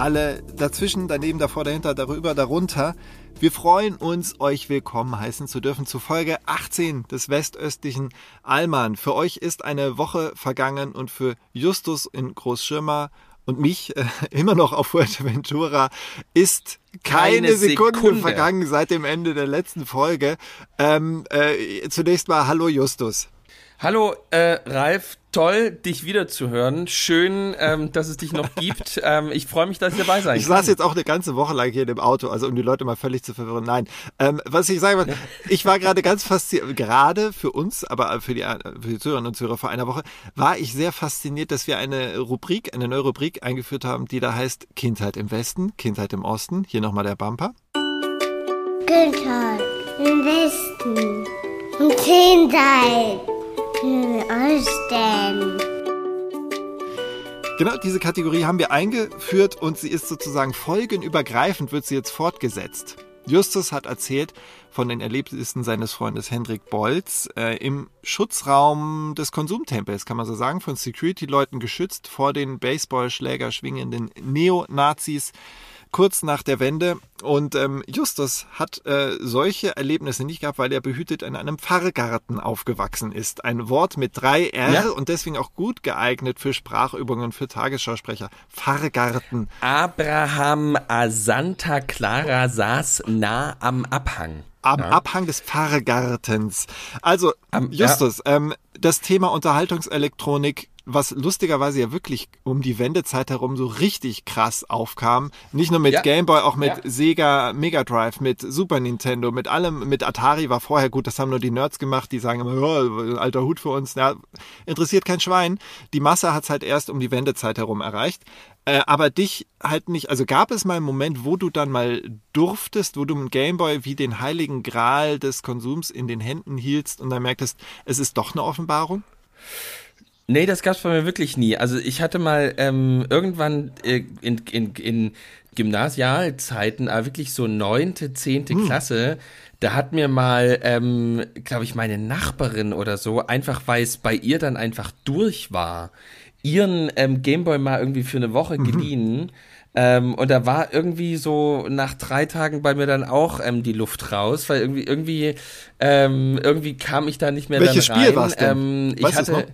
alle dazwischen, daneben, davor, dahinter, darüber, darunter. Wir freuen uns, euch willkommen heißen zu dürfen zu Folge 18 des westöstlichen Alman. Für euch ist eine Woche vergangen und für Justus in Großschirmer und mich äh, immer noch auf Fuerteventura ist keine, Keine Sekunde, Sekunde. vergangen seit dem Ende der letzten Folge. Ähm, äh, zunächst mal Hallo Justus. Hallo, äh, Ralf, toll, dich wiederzuhören. Schön, ähm, dass es dich noch gibt. ähm, ich freue mich, dass ich dabei sein Ich saß jetzt auch eine ganze Woche lang hier in dem Auto, also um die Leute mal völlig zu verwirren. Nein, ähm, was ich sagen wollte, ich war gerade ganz fasziniert, gerade für uns, aber für die, für die Zuhörerinnen und Zuhörer vor einer Woche, war ich sehr fasziniert, dass wir eine Rubrik, eine neue Rubrik eingeführt haben, die da heißt Kindheit im Westen, Kindheit im Osten. Hier nochmal der Bumper. Kindheit im Westen und Kindheit im Osten. Genau, diese Kategorie haben wir eingeführt und sie ist sozusagen folgenübergreifend, wird sie jetzt fortgesetzt. Justus hat erzählt von den Erlebnissen seines Freundes Hendrik Bolz äh, im Schutzraum des Konsumtempels, kann man so sagen, von Security-Leuten geschützt vor den Baseballschläger schwingenden Neonazis kurz nach der Wende. Und ähm, Justus hat äh, solche Erlebnisse nicht gehabt, weil er behütet in einem Pfarrgarten aufgewachsen ist. Ein Wort mit drei R Ja. und deswegen auch gut geeignet für Sprachübungen für Tagesschausprecher. Pfarrgarten. Abraham a Santa Clara saß nah am Abhang. Am Abhang des Pfarrgartens. Also, Am- Justus, ähm, das Thema Unterhaltungselektronik, was lustigerweise ja wirklich um die Wendezeit herum so richtig krass aufkam. Nicht nur mit Ja. Game Boy, auch mit Ja. Sega Mega Drive, mit Super Nintendo, mit allem, mit Atari war vorher gut, das haben nur die Nerds gemacht, die sagen immer, oh, alter Hut für uns. Ja, interessiert kein Schwein. Die Masse hat's halt erst um die Wendezeit herum erreicht. Äh, aber dich halt nicht, also gab es mal einen Moment, wo du dann mal durftest, wo du einen Gameboy wie den heiligen Gral des Konsums in den Händen hieltst und dann merktest, es ist doch eine Offenbarung? Nee, das gab's bei mir wirklich nie. Also ich hatte mal ähm, irgendwann äh, in, in, in Gymnasialzeiten, aber wirklich so neunte, zehnte Klasse, da hat mir mal, ähm, glaube ich, meine Nachbarin oder so, einfach weil es bei ihr dann einfach durch war, ihren ähm, Gameboy mal irgendwie für eine Woche geliehen. Ähm, und da war irgendwie so nach drei Tagen bei mir dann auch ähm, die Luft raus, weil irgendwie, irgendwie, ähm, irgendwie kam ich da nicht mehr Welches dann rein. Spiel war's denn? Ähm, ich Weißt hatte,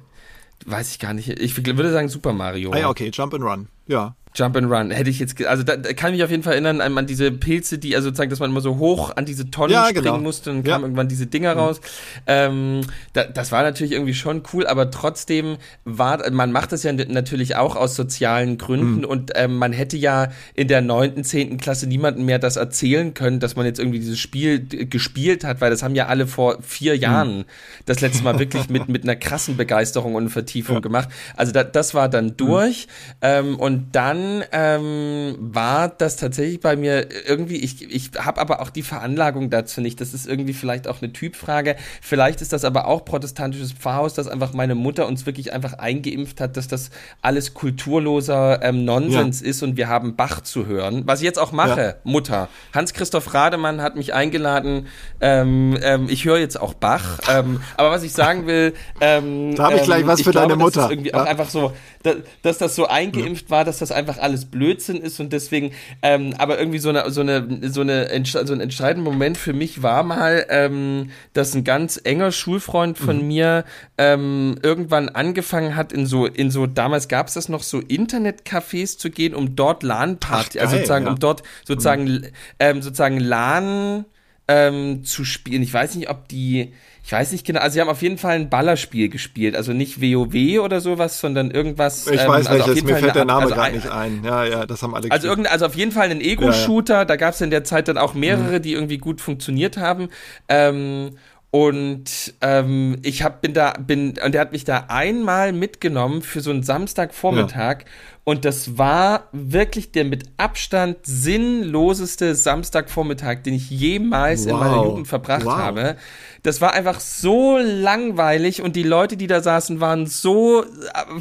weiß ich gar nicht. Ich würde sagen Super Mario. Ah ja, okay, Jump and Run. Ja. Jump and Run. Hätte ich jetzt, also da, da kann ich mich auf jeden Fall erinnern an, an diese Pilze, die, also sozusagen, dass man immer so hoch an diese Tonnen Ja, springen genau. musste und Ja. kamen irgendwann diese Dinger raus. Ähm, da, das war natürlich irgendwie schon cool, aber trotzdem war, man macht das ja natürlich auch aus sozialen Gründen Mhm. und ähm, man hätte ja in der neunten, zehnten Klasse niemandem mehr das erzählen können, dass man jetzt irgendwie dieses Spiel gespielt hat, weil das haben ja alle vor vier Mhm. Jahren das letzte Mal wirklich mit, mit einer krassen Begeisterung und Vertiefung gemacht. Also da, das war dann durch ähm, und dann ähm, war das tatsächlich bei mir irgendwie, ich, ich habe aber auch die Veranlagung dazu nicht. Das ist irgendwie vielleicht auch eine Typfrage. Vielleicht ist das aber auch protestantisches Pfarrhaus, dass einfach meine Mutter uns wirklich einfach eingeimpft hat, dass das alles kulturloser ähm, Nonsens ist und wir haben Bach zu hören. Was ich jetzt auch mache, Ja. Mutter. Hans-Christoph Rademann hat mich eingeladen. Ähm, ähm, ich höre jetzt auch Bach. Ähm, aber was ich sagen will, ähm, Da hab ich gleich ähm, was für glaube, deine Mutter. irgendwie Ja. auch einfach so, da, dass das so eingeimpft war, dass das einfach alles Blödsinn ist und deswegen, ähm, aber irgendwie so eine, so eine, so eine, so ein entscheidender Moment für mich war mal, ähm, dass ein ganz enger Schulfreund von Mhm. mir ähm, irgendwann angefangen hat, in so, in so, damals gab es das noch so Internetcafés zu gehen, um dort LAN-Party, also sozusagen, ja. Mhm. um dort sozusagen, ähm, sozusagen LAN ähm, zu spielen. Ich weiß nicht, ob die, ich weiß nicht genau, also sie haben auf jeden Fall ein Ballerspiel gespielt, also nicht WoW oder sowas, sondern irgendwas. Ich ähm, weiß also auf welches, mir fällt der Name Art- gerade also nicht ein. Ja, ja, das haben alle also, irgendein, also auf jeden Fall einen Ego-Shooter, da gab es in der Zeit dann auch mehrere, die irgendwie gut funktioniert haben. Ähm, und ähm, ich hab, bin da, bin, und er hat mich da einmal mitgenommen für so einen Samstagvormittag. Und das war wirklich der mit Abstand sinnloseste Samstagvormittag, den ich jemals in meiner Wow. Jugend verbracht Wow. habe. Das war einfach so langweilig und die Leute, die da saßen, waren so,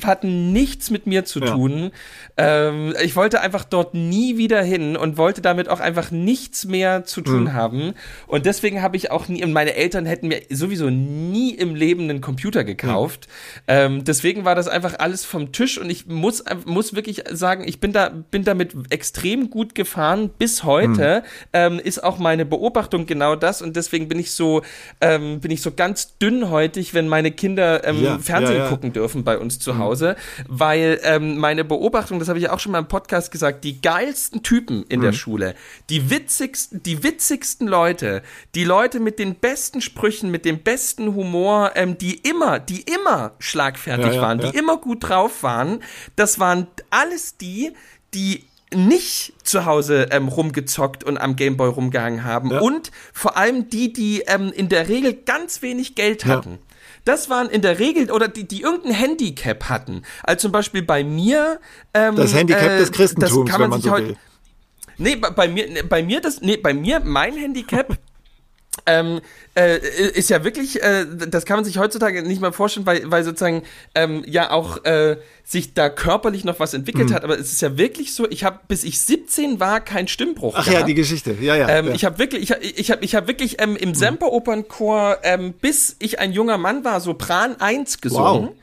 hatten nichts mit mir zu Ja. tun. Ähm, ich wollte einfach dort nie wieder hin und wollte damit auch einfach nichts mehr zu tun Mhm. haben. Und deswegen habe ich auch nie, und meine Eltern hätten mir sowieso nie im Leben einen Computer gekauft. Ähm, deswegen war das einfach alles vom Tisch und ich muss, muss wirklich sagen, ich bin da, bin damit extrem gut gefahren bis heute. Mhm. Ähm, ist auch meine Beobachtung genau das und deswegen bin ich so, ähm, bin ich so ganz dünnhäutig, wenn meine Kinder ähm, Ja, Fernsehen ja, ja. gucken dürfen bei uns zu Hause, weil ähm, meine Beobachtung, das habe ich auch schon mal im Podcast gesagt, die geilsten Typen in der Schule, die witzigsten, die witzigsten Leute, die Leute mit den besten Sprüchen, mit dem besten Humor, ähm, die immer, die immer schlagfertig Ja, ja, waren, ja. die immer gut drauf waren, das waren alles die, die nicht zu Hause ähm, rumgezockt und am Gameboy rumgehangen haben Ja. und vor allem die, die ähm, in der Regel ganz wenig Geld Ja. hatten. Das waren in der Regel, oder die, die irgendein Handicap hatten. Also zum Beispiel bei mir. Ähm, Das Handicap äh, des Christentums, das kann wenn man sich so heut- will. Nee, bei, bei mir, bei mir das, nee, bei mir mein Handicap. Ähm, äh, ist ja wirklich, äh, das kann man sich heutzutage nicht mal vorstellen, weil, weil sozusagen ähm, ja auch äh, sich da körperlich noch was Mhm. entwickelt hat. Aber es ist ja wirklich so, ich habe bis ich 17 war keinen Stimmbruch Ach ja, gehabt. die Geschichte. Ja, ja. Ähm, ja. Ich habe wirklich, ich habe, ich habe, ich hab wirklich ähm, im Semperopernchor, ähm, bis ich ein junger Mann war, Sopran 1 gesungen. Wow.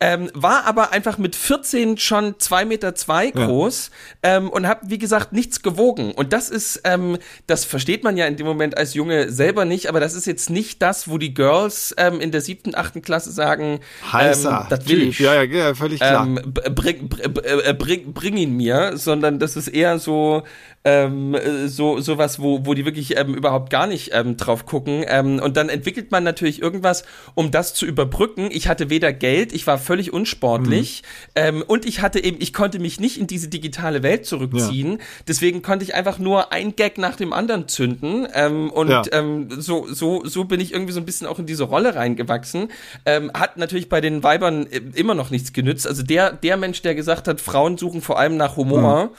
Ähm, war aber einfach mit 14 schon 2 Meter zwei Ja. groß ähm, und habe, wie gesagt, nichts gewogen. Und das ist, ähm, das versteht man ja in dem Moment als Junge selber nicht, aber das ist jetzt nicht das, wo die Girls ähm, in der siebten, achten Klasse sagen, Heißer. ähm, das will ich Ja, ja, ja, völlig klar. ähm, bring, br- br- äh, bring, bring ihn mir, sondern das ist eher so, ähm, äh, so sowas, wo, wo die wirklich ähm, überhaupt gar nicht ähm, drauf gucken. Ähm, und dann entwickelt man natürlich irgendwas, um das zu überbrücken. Ich hatte weder Geld, ich war völlig unsportlich ähm, und ich hatte eben, ich konnte mich nicht in diese digitale Welt zurückziehen. Deswegen konnte ich einfach nur ein Gag nach dem anderen zünden. Ähm, und Ja. ähm, so, so, so bin ich irgendwie so ein bisschen auch in diese Rolle reingewachsen. Ähm, hat natürlich bei den Weibern äh, immer noch nichts genützt. Also der, der Mensch, der gesagt hat, Frauen suchen vor allem nach Humor,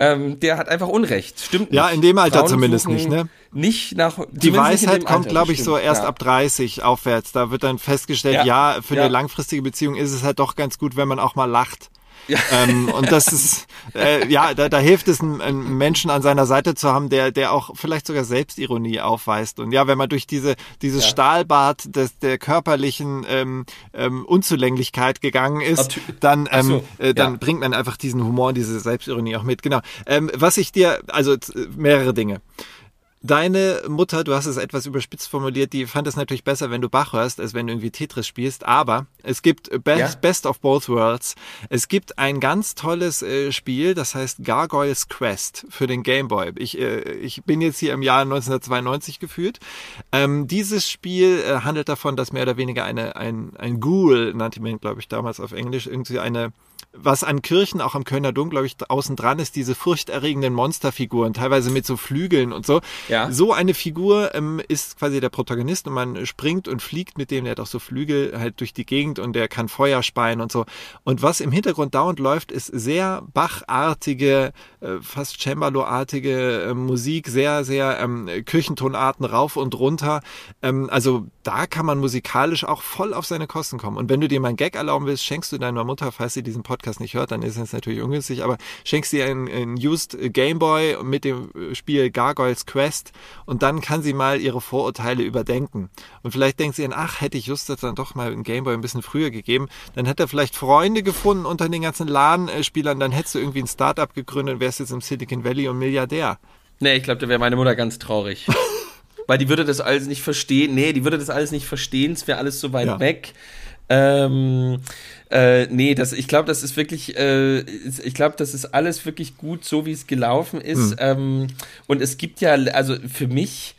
ähm, der hat einfach Unrecht. Stimmt Mhm. Ja, nicht. in dem Alter Frauen zumindest nicht, ne? Nicht nach, Die nicht Weisheit kommt, glaube ich, das so stimmt, erst ja. ab 30 aufwärts. Da wird dann festgestellt, ja, Ja. für eine langfristige Beziehung ist es halt doch ganz gut, wenn man auch mal lacht. Ähm, und das ist, äh, ja, da, da hilft es, einen, einen Menschen an seiner Seite zu haben, der, der auch vielleicht sogar Selbstironie aufweist. Und ja, wenn man durch diese, dieses Ja. Stahlbad des, der körperlichen ähm, ähm, Unzulänglichkeit gegangen ist, dann, ähm, so, äh, dann ja. bringt man einfach diesen Humor, diese Selbstironie auch mit. Genau. Ähm, was ich dir, also mehrere Dinge. Deine Mutter, du hast es etwas überspitzt formuliert, die fand es natürlich besser, wenn du Bach hörst, als wenn du irgendwie Tetris spielst. Aber es gibt Best, Ja. Best of Both Worlds. Es gibt ein ganz tolles äh, Spiel, das heißt Gargoyles Quest für den Game Boy. Ich, äh, ich bin jetzt hier im Jahr 1992 gefühlt. Ähm, dieses Spiel äh, handelt davon, dass mehr oder weniger eine, ein, ein Ghoul, nannte man, glaube ich, damals auf Englisch, irgendwie eine was an Kirchen, auch am Kölner Dom, glaube ich, außen dran ist, diese furchterregenden Monsterfiguren, teilweise mit so Flügeln und so. Ja. So eine Figur ähm, ist quasi der Protagonist und man springt und fliegt mit dem, der hat auch so Flügel halt durch die Gegend und der kann Feuer speien und so. Und was im Hintergrund dauernd läuft, ist sehr bachartige, äh, fast Cembalo-artige äh, Musik, sehr, sehr ähm, Kirchentonarten rauf und runter. Ähm, also da kann man musikalisch auch voll auf seine Kosten kommen. Und wenn du dir mal einen Gag erlauben willst, schenkst du deiner Mutter, falls sie diesen Podcast nicht hört, dann ist es natürlich ungünstig, aber schenkst ihr einen, einen used Game Boy mit dem Spiel Gargoyles Quest und dann kann sie mal ihre Vorurteile überdenken. Und vielleicht denkt sie dann, ach, hätte ich Justus dann doch mal einen Game Boy ein bisschen früher gegeben, dann hätte er vielleicht Freunde gefunden unter den ganzen LAN-Spielern, dann hättest du irgendwie ein Startup gegründet und wärst jetzt im Silicon Valley und Milliardär. Nee, ich glaube, da wäre meine Mutter ganz traurig. Weil die würde das alles nicht verstehen. Nee, die würde das alles nicht verstehen. Es wäre alles so weit Ja. weg. Ähm, äh, nee, das, ich glaube, das ist wirklich, äh, ich glaube, das ist alles wirklich gut, so wie es gelaufen ist. Ähm, und es gibt ja, also für mich,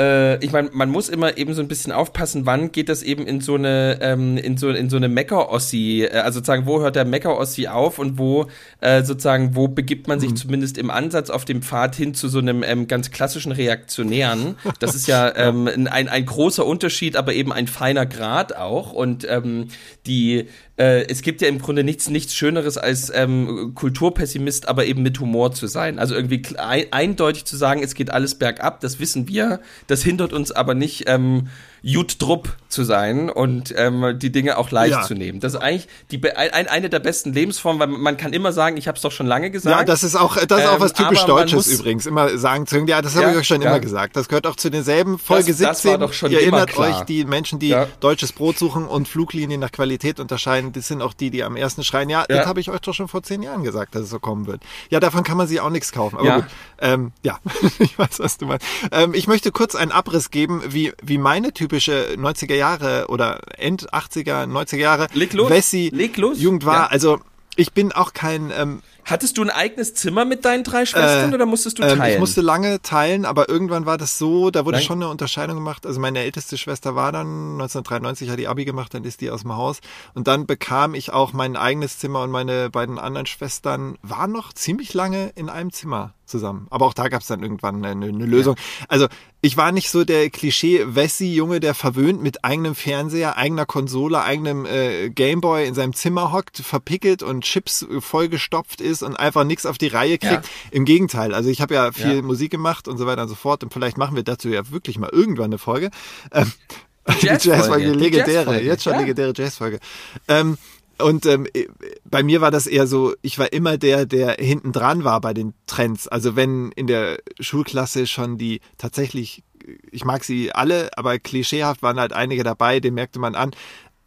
äh, ich meine, man muss immer eben so ein bisschen aufpassen, wann geht das eben in so eine, ähm, in so, in so eine Mecker-Ossi, äh, also sozusagen, wo hört der Mecker-Ossi auf und wo, äh, sozusagen, wo begibt man sich zumindest im Ansatz auf dem Pfad hin zu so einem ähm, ganz klassischen Reaktionären. Das ist ja ähm, ein, ein großer Unterschied, aber eben ein feiner Grad auch und ähm, die äh, es gibt ja im Grunde nichts, nichts Schöneres als ähm, Kulturpessimist, aber eben mit Humor zu sein. Also irgendwie ein, eindeutig zu sagen, es geht alles bergab, das wissen wir. Das hindert uns aber nicht, ähm, Jut Drupp zu sein und ähm, die Dinge auch leicht Ja. zu nehmen. Das ist eigentlich die, ein, eine der besten Lebensformen, weil man kann immer sagen, ich habe es doch schon lange gesagt. Ja, das ist auch, das ist auch Ähm, was typisch Deutsches übrigens. Immer sagen zu ja, das habe Ja, ich euch schon ja. immer gesagt. Das gehört auch zu denselben Folge Das- das 17. war doch schon Ihr erinnert euch, die Menschen, die deutsches Brot suchen und Fluglinien nach Qualität unterscheiden, das sind auch die, die am ersten schreien, ja, das habe ich euch doch schon vor zehn Jahren gesagt, dass es so kommen wird. Ja, davon kann man sich auch nichts kaufen. Aber Ja. gut, ähm, ja, ich weiß, was du meinst. Ähm, ich möchte kurz einen Abriss geben, wie, wie meine typische 90er Jahre oder End 80er, 90er Jahre Leg los. Wessi Leg los. Jugend war. Ja. Also ich bin auch kein ähm, Hattest du ein eigenes Zimmer mit deinen drei Schwestern Äh, oder musstest du teilen? Ich musste lange teilen, aber irgendwann war das so, da wurde Nein. schon eine Unterscheidung gemacht. Also meine älteste Schwester war dann 1993, hat die Abi gemacht, dann ist die aus dem Haus. Und dann bekam ich auch mein eigenes Zimmer und meine beiden anderen Schwestern waren noch ziemlich lange in einem Zimmer zusammen. Aber auch da gab es dann irgendwann eine, eine Lösung. Also ich war nicht so der Klischee-Wessi-Junge, der verwöhnt mit eigenem Fernseher, eigener Konsole, eigenem äh, Gameboy in seinem Zimmer hockt, verpickelt und Chips äh, vollgestopft ist und einfach nichts auf die Reihe kriegt. Ja. Im Gegenteil, also ich habe ja viel Ja. Musik gemacht und so weiter und so fort und vielleicht machen wir dazu ja wirklich mal irgendwann eine Folge. Ähm, die Jazzfolge, legendäre, Jazzfolge, jetzt schon ja. legendäre Jazzfolge. Ähm, und ähm, bei mir war das eher so, ich war immer der, der hinten dran war bei den Trends. Also wenn in der Schulklasse schon die tatsächlich, ich mag sie alle, aber klischeehaft waren halt einige dabei, den merkte man an.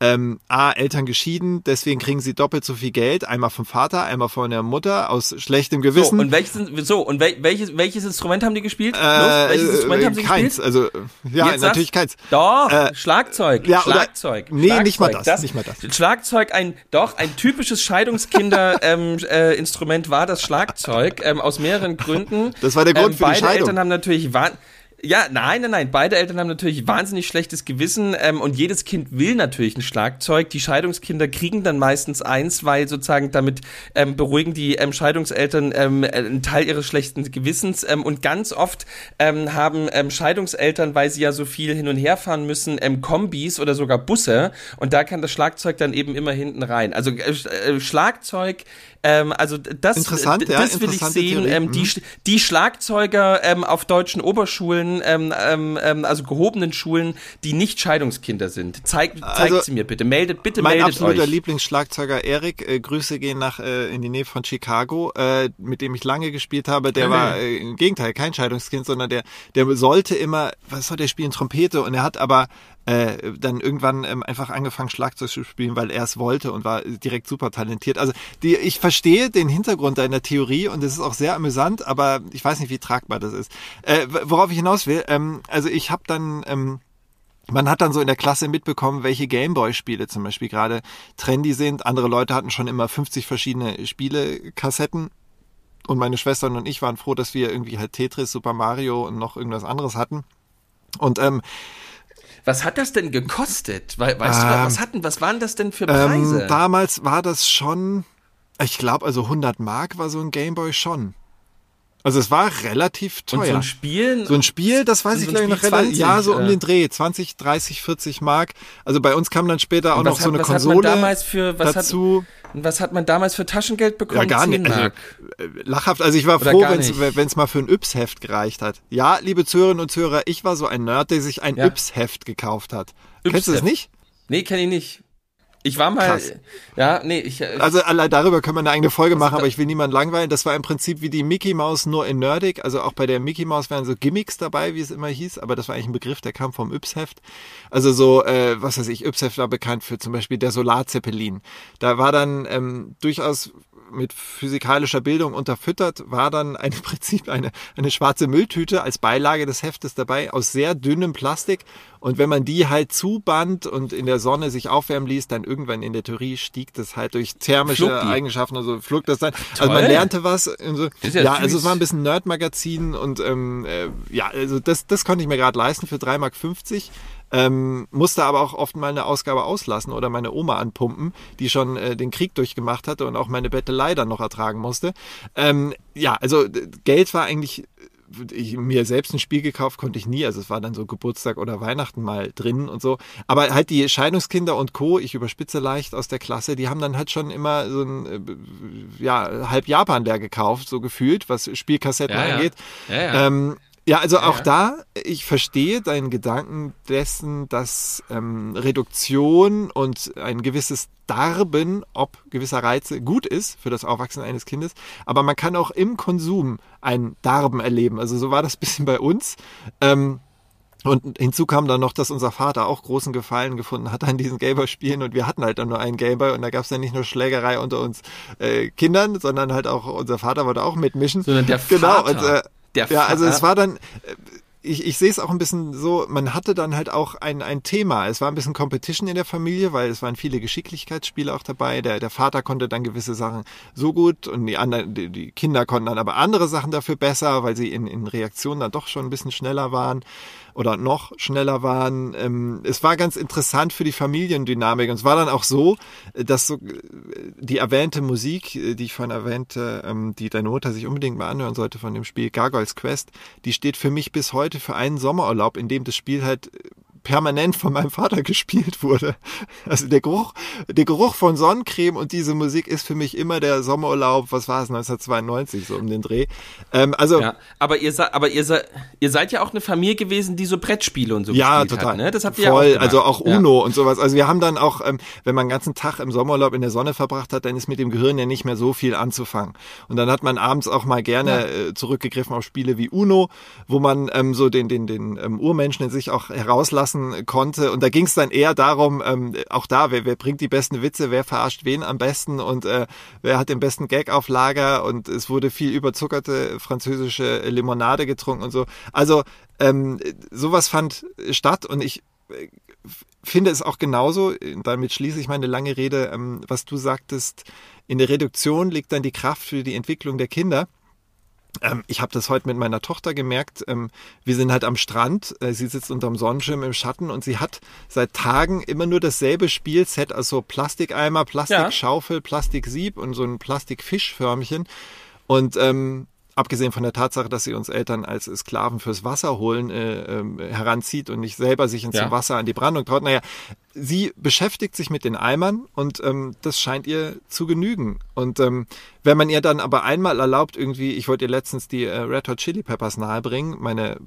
Ähm, A, Eltern geschieden, deswegen kriegen sie doppelt so viel Geld, einmal vom Vater, einmal von der Mutter, aus schlechtem so, Gewissen. und welches, so, und wel, welches, welches Instrument haben die gespielt? Äh, Los, welches Instrument haben sie keins, gespielt? also ja, Jetzt natürlich keins. Doch, Äh, Schlagzeug, ja, oder- Schlagzeug. Nee, Schlagzeug. nicht mal das, nicht mal das. Schlagzeug, ein, doch, ein typisches Scheidungskinder-Instrument ähm, äh, war das Schlagzeug, ähm, aus mehreren Gründen. Das war der Grund ähm, für die beide Scheidung. Eltern haben natürlich, ja, nein, nein, nein. Beide Eltern haben natürlich wahnsinnig schlechtes Gewissen ähm, und jedes Kind will natürlich ein Schlagzeug. Die Scheidungskinder kriegen dann meistens eins, weil sozusagen damit ähm, beruhigen die ähm, Scheidungseltern ähm, einen Teil ihres schlechten Gewissens ähm, und ganz oft ähm, haben ähm, Scheidungseltern, weil sie ja so viel hin und her fahren müssen, ähm, Kombis oder sogar Busse und da kann das Schlagzeug dann eben immer hinten rein. Also äh, äh, Schlagzeug, ähm, also das, Interessant, ja, das will ich sehen. Ähm, die, Mhm. Die Schlagzeuger ähm, auf deutschen Oberschulen, ähm, ähm, ähm, also gehobenen Schulen, die nicht Scheidungskinder sind. Zeigt, zeigt Also, sie mir bitte. Meldet, bitte Mein meldet absoluter euch. Lieblingsschlagzeuger Erik, äh, Grüße gehen nach äh, in die Nähe von Chicago, äh, mit dem ich lange gespielt habe. Der war äh, im Gegenteil kein Scheidungskind, sondern der der sollte immer, was soll der spielen, Trompete und er hat aber äh, dann irgendwann ähm, einfach angefangen Schlagzeug zu spielen, weil er es wollte und war direkt super talentiert. Also die, ich verstehe den Hintergrund deiner Theorie und es ist auch sehr amüsant, aber ich weiß nicht, wie tragbar das ist. Äh, worauf ich hinaus will, ähm, also ich habe dann ähm, man hat dann so in der Klasse mitbekommen, welche Gameboy-Spiele zum Beispiel gerade trendy sind. Andere Leute hatten schon immer 50 verschiedene Spielekassetten. Und meine Schwestern und ich waren froh, dass wir irgendwie halt Tetris, Super Mario und noch irgendwas anderes hatten. Und ähm, Was hat das denn gekostet? We weißt du, Ähm, was hatten, was waren das denn für Preise? ähm, damals war das schon, ich glaube, also 100 Mark war so ein Gameboy schon. Also es war relativ teuer. und so ein Spiel, So ein Spiel, das weiß ich so ich noch Spiel relativ, 20, ja, so um äh. den Dreh, 20, 30, 40 Mark. Also bei uns kam dann später auch noch was so hat- eine was hat man Konsole damals für- was hat- dazu. Und was hat man damals für Taschengeld bekommen? ja, gar 10 nicht. Also, äh, lachhaft. Also ich war Oder froh, wenn es mal für ein Yps-Heft gereicht hat. Ja, liebe Zuhörerinnen und Zuhörer, ich war so ein Nerd, der sich ein Ja. Yps-Heft gekauft hat. Kennst du das nicht? Nee, kenne ich nicht. Ich war mal, Krass. ja, nee, ich, äh, Also allein darüber können wir eine eigene Folge machen, aber ich will niemanden langweilen. Das war im Prinzip wie die Mickey Mouse nur in Nerdig. Also auch bei der Mickey Mouse waren so Gimmicks dabei, wie es immer hieß, aber das war eigentlich ein Begriff, der kam vom Yps-Heft. Also so, äh, was weiß ich, Yps-Heft war bekannt für zum Beispiel der Solarzeppelin. Da war dann ähm, durchaus mit physikalischer Bildung unterfüttert, war dann im Prinzip eine, eine schwarze Mülltüte als Beilage des Heftes dabei aus sehr dünnem Plastik. Und wenn man die halt zuband und in der Sonne sich aufwärmen ließ, dann irgendwann in der Theorie stieg das halt durch thermische. Eigenschaften, also flog das dann. Also man Toll. lernte was. Und so. ja Ja, also es war ein bisschen Nerd-Magazin und ähm, äh, ja, also das, das konnte ich mir gerade leisten für 3,50 Mark. Ähm, musste aber auch oft mal eine Ausgabe auslassen oder meine Oma anpumpen, die schon äh, den Krieg durchgemacht hatte und auch meine Bettelei dann noch ertragen musste. Ähm, ja, also Geld war eigentlich ich, mir selbst ein Spiel gekauft konnte ich nie. Also es war dann so Geburtstag oder Weihnachten mal drin und so. Aber halt die Scheidungskinder und Co., ich überspitze leicht aus der Klasse, die haben dann halt schon immer so ein, äh, ja, halb Japan leer gekauft, so gefühlt, was Spielkassetten ja. angeht. Ja, ja. Ähm, ja, also auch ja. da, ich verstehe deinen Gedanken dessen, dass ähm, Reduktion und ein gewisses Darben, ob gewisser Reize gut ist für das Aufwachsen eines Kindes, aber man kann auch im Konsum ein Darben erleben. Also so war das ein bisschen bei uns. Ähm, und hinzu kam dann noch, dass unser Vater auch großen Gefallen gefunden hat an diesen Gameboy-Spielen und wir hatten halt dann nur einen Gameboy und da gab es dann nicht nur Schlägerei unter uns äh, Kindern, sondern halt auch unser Vater wollte auch mitmischen. Sondern der Genau, Vater. und, äh, Der ja, also es war dann, äh, ich, ich sehe es auch ein bisschen so, man hatte dann halt auch ein, ein Thema. Es war ein bisschen Competition in der Familie, weil es waren viele Geschicklichkeitsspiele auch dabei. Der, der Vater konnte dann gewisse Sachen so gut und die anderen, die, die Kinder konnten dann aber andere Sachen dafür besser, weil sie in, in Reaktionen dann doch schon ein bisschen schneller waren oder noch schneller waren. Ähm, es war ganz interessant für die Familiendynamik und es war dann auch so, äh, dass so äh, die erwähnte Musik, äh, die ich vorhin erwähnte, ähm, die deine Mutter sich unbedingt mal anhören sollte von dem Spiel Gargoyles Quest, die steht für mich bis heute für einen Sommerurlaub, in dem das Spiel halt permanent von meinem Vater gespielt wurde. Also der Geruch, der Geruch von Sonnencreme und diese Musik ist für mich immer der Sommerurlaub, was war es, 1992, so um den Dreh. Ähm, also Ja, aber ihr seid, aber ihr ihr seid ja auch eine Familie gewesen, die so Brettspiele und so Ja, total. hat, ne? Das habt ihr Voll, ja auch also auch Ja. Uno und sowas. Also wir haben dann auch, ähm, wenn man den ganzen Tag im Sommerurlaub in der Sonne verbracht hat, dann ist mit dem Gehirn ja nicht mehr so viel anzufangen. Und dann hat man abends auch mal gerne äh, zurückgegriffen auf Spiele wie Uno, wo man ähm, so den, den, den ähm, Urmenschen in sich auch herauslassen konnte. Und da ging es dann eher darum, ähm, auch da, wer, wer bringt die besten Witze, wer verarscht wen am besten und äh, wer hat den besten Gag auf Lager und es wurde viel überzuckerte französische Limonade getrunken und so. Also ähm, sowas fand statt und ich äh, finde es auch genauso, damit schließe ich meine lange Rede, ähm, was du sagtest, in der Reduktion liegt dann die Kraft für die Entwicklung der Kinder. Ähm, ich habe das heute mit meiner Tochter gemerkt. Ähm, wir sind halt am Strand. Äh, sie sitzt unterm Sonnenschirm im Schatten und sie hat seit Tagen immer nur dasselbe Spielset, also Plastikeimer, Plastikschaufel, Plastiksieb und so ein Plastikfischförmchen. Und ähm, abgesehen von der Tatsache, dass sie uns Eltern als Sklaven fürs Wasser holen äh, ähm, heranzieht und nicht selber sich ins Ja. Wasser an die Brandung traut. Naja, sie beschäftigt sich mit den Eimern und ähm, das scheint ihr zu genügen. Und ähm, wenn man ihr dann aber einmal erlaubt, irgendwie, ich wollte ihr letztens die äh, Red Hot Chili Peppers nahebringen, meine,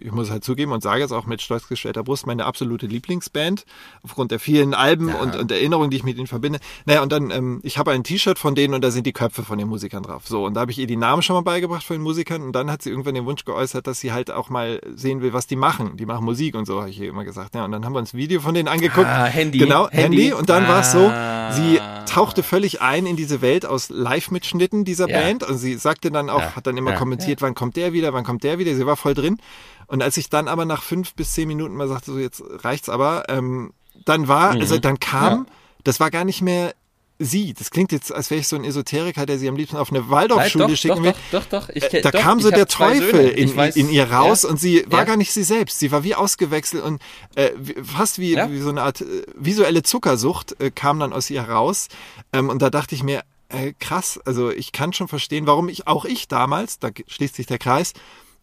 ich muss halt zugeben und sage jetzt auch mit stolz gestellter Brust, meine absolute Lieblingsband, aufgrund der vielen Alben und, und Erinnerungen, die ich mit ihnen verbinde. Naja, und dann, ähm, ich habe ein T-Shirt von denen und da sind die Köpfe von den Musikern drauf. So, und da habe ich ihr die Namen schon mal beigebracht von den Musikern und dann hat sie irgendwann den Wunsch geäußert, dass sie halt auch mal sehen will, was die machen. Die machen Musik und so, habe ich ihr immer gesagt. Ja, und dann haben wir uns ein Video von denen angeguckt. Ah, Handy. Genau, Handy. Handy. Und dann war es so, Ah. sie tauchte völlig ein in diese Welt aus Live-Mitschnitten dieser Ja. Band. Und sie sagte dann auch, Ja. hat dann immer Ja. kommentiert, wann kommt der wieder, wann kommt der wieder. Sie war voll drin. Und als ich dann aber nach fünf bis zehn Minuten mal sagte, so jetzt reicht's aber, ähm, dann war, Mhm. also dann kam, das war gar nicht mehr sie. Das klingt jetzt, als wäre ich so ein Esoteriker, der sie am liebsten auf eine Waldorfschule schicken will. doch, doch, doch. Ich, Äh, da doch, kam so der Teufel in, weiß, in ihr raus ja. und sie war Ja. gar nicht sie selbst. Sie war wie ausgewechselt und äh, fast wie, Ja. wie so eine Art äh, visuelle Zuckersucht äh, kam dann aus ihr heraus. Ähm, und da dachte ich mir, äh, krass, also ich kann schon verstehen, warum ich, auch ich damals, da schließt sich der Kreis,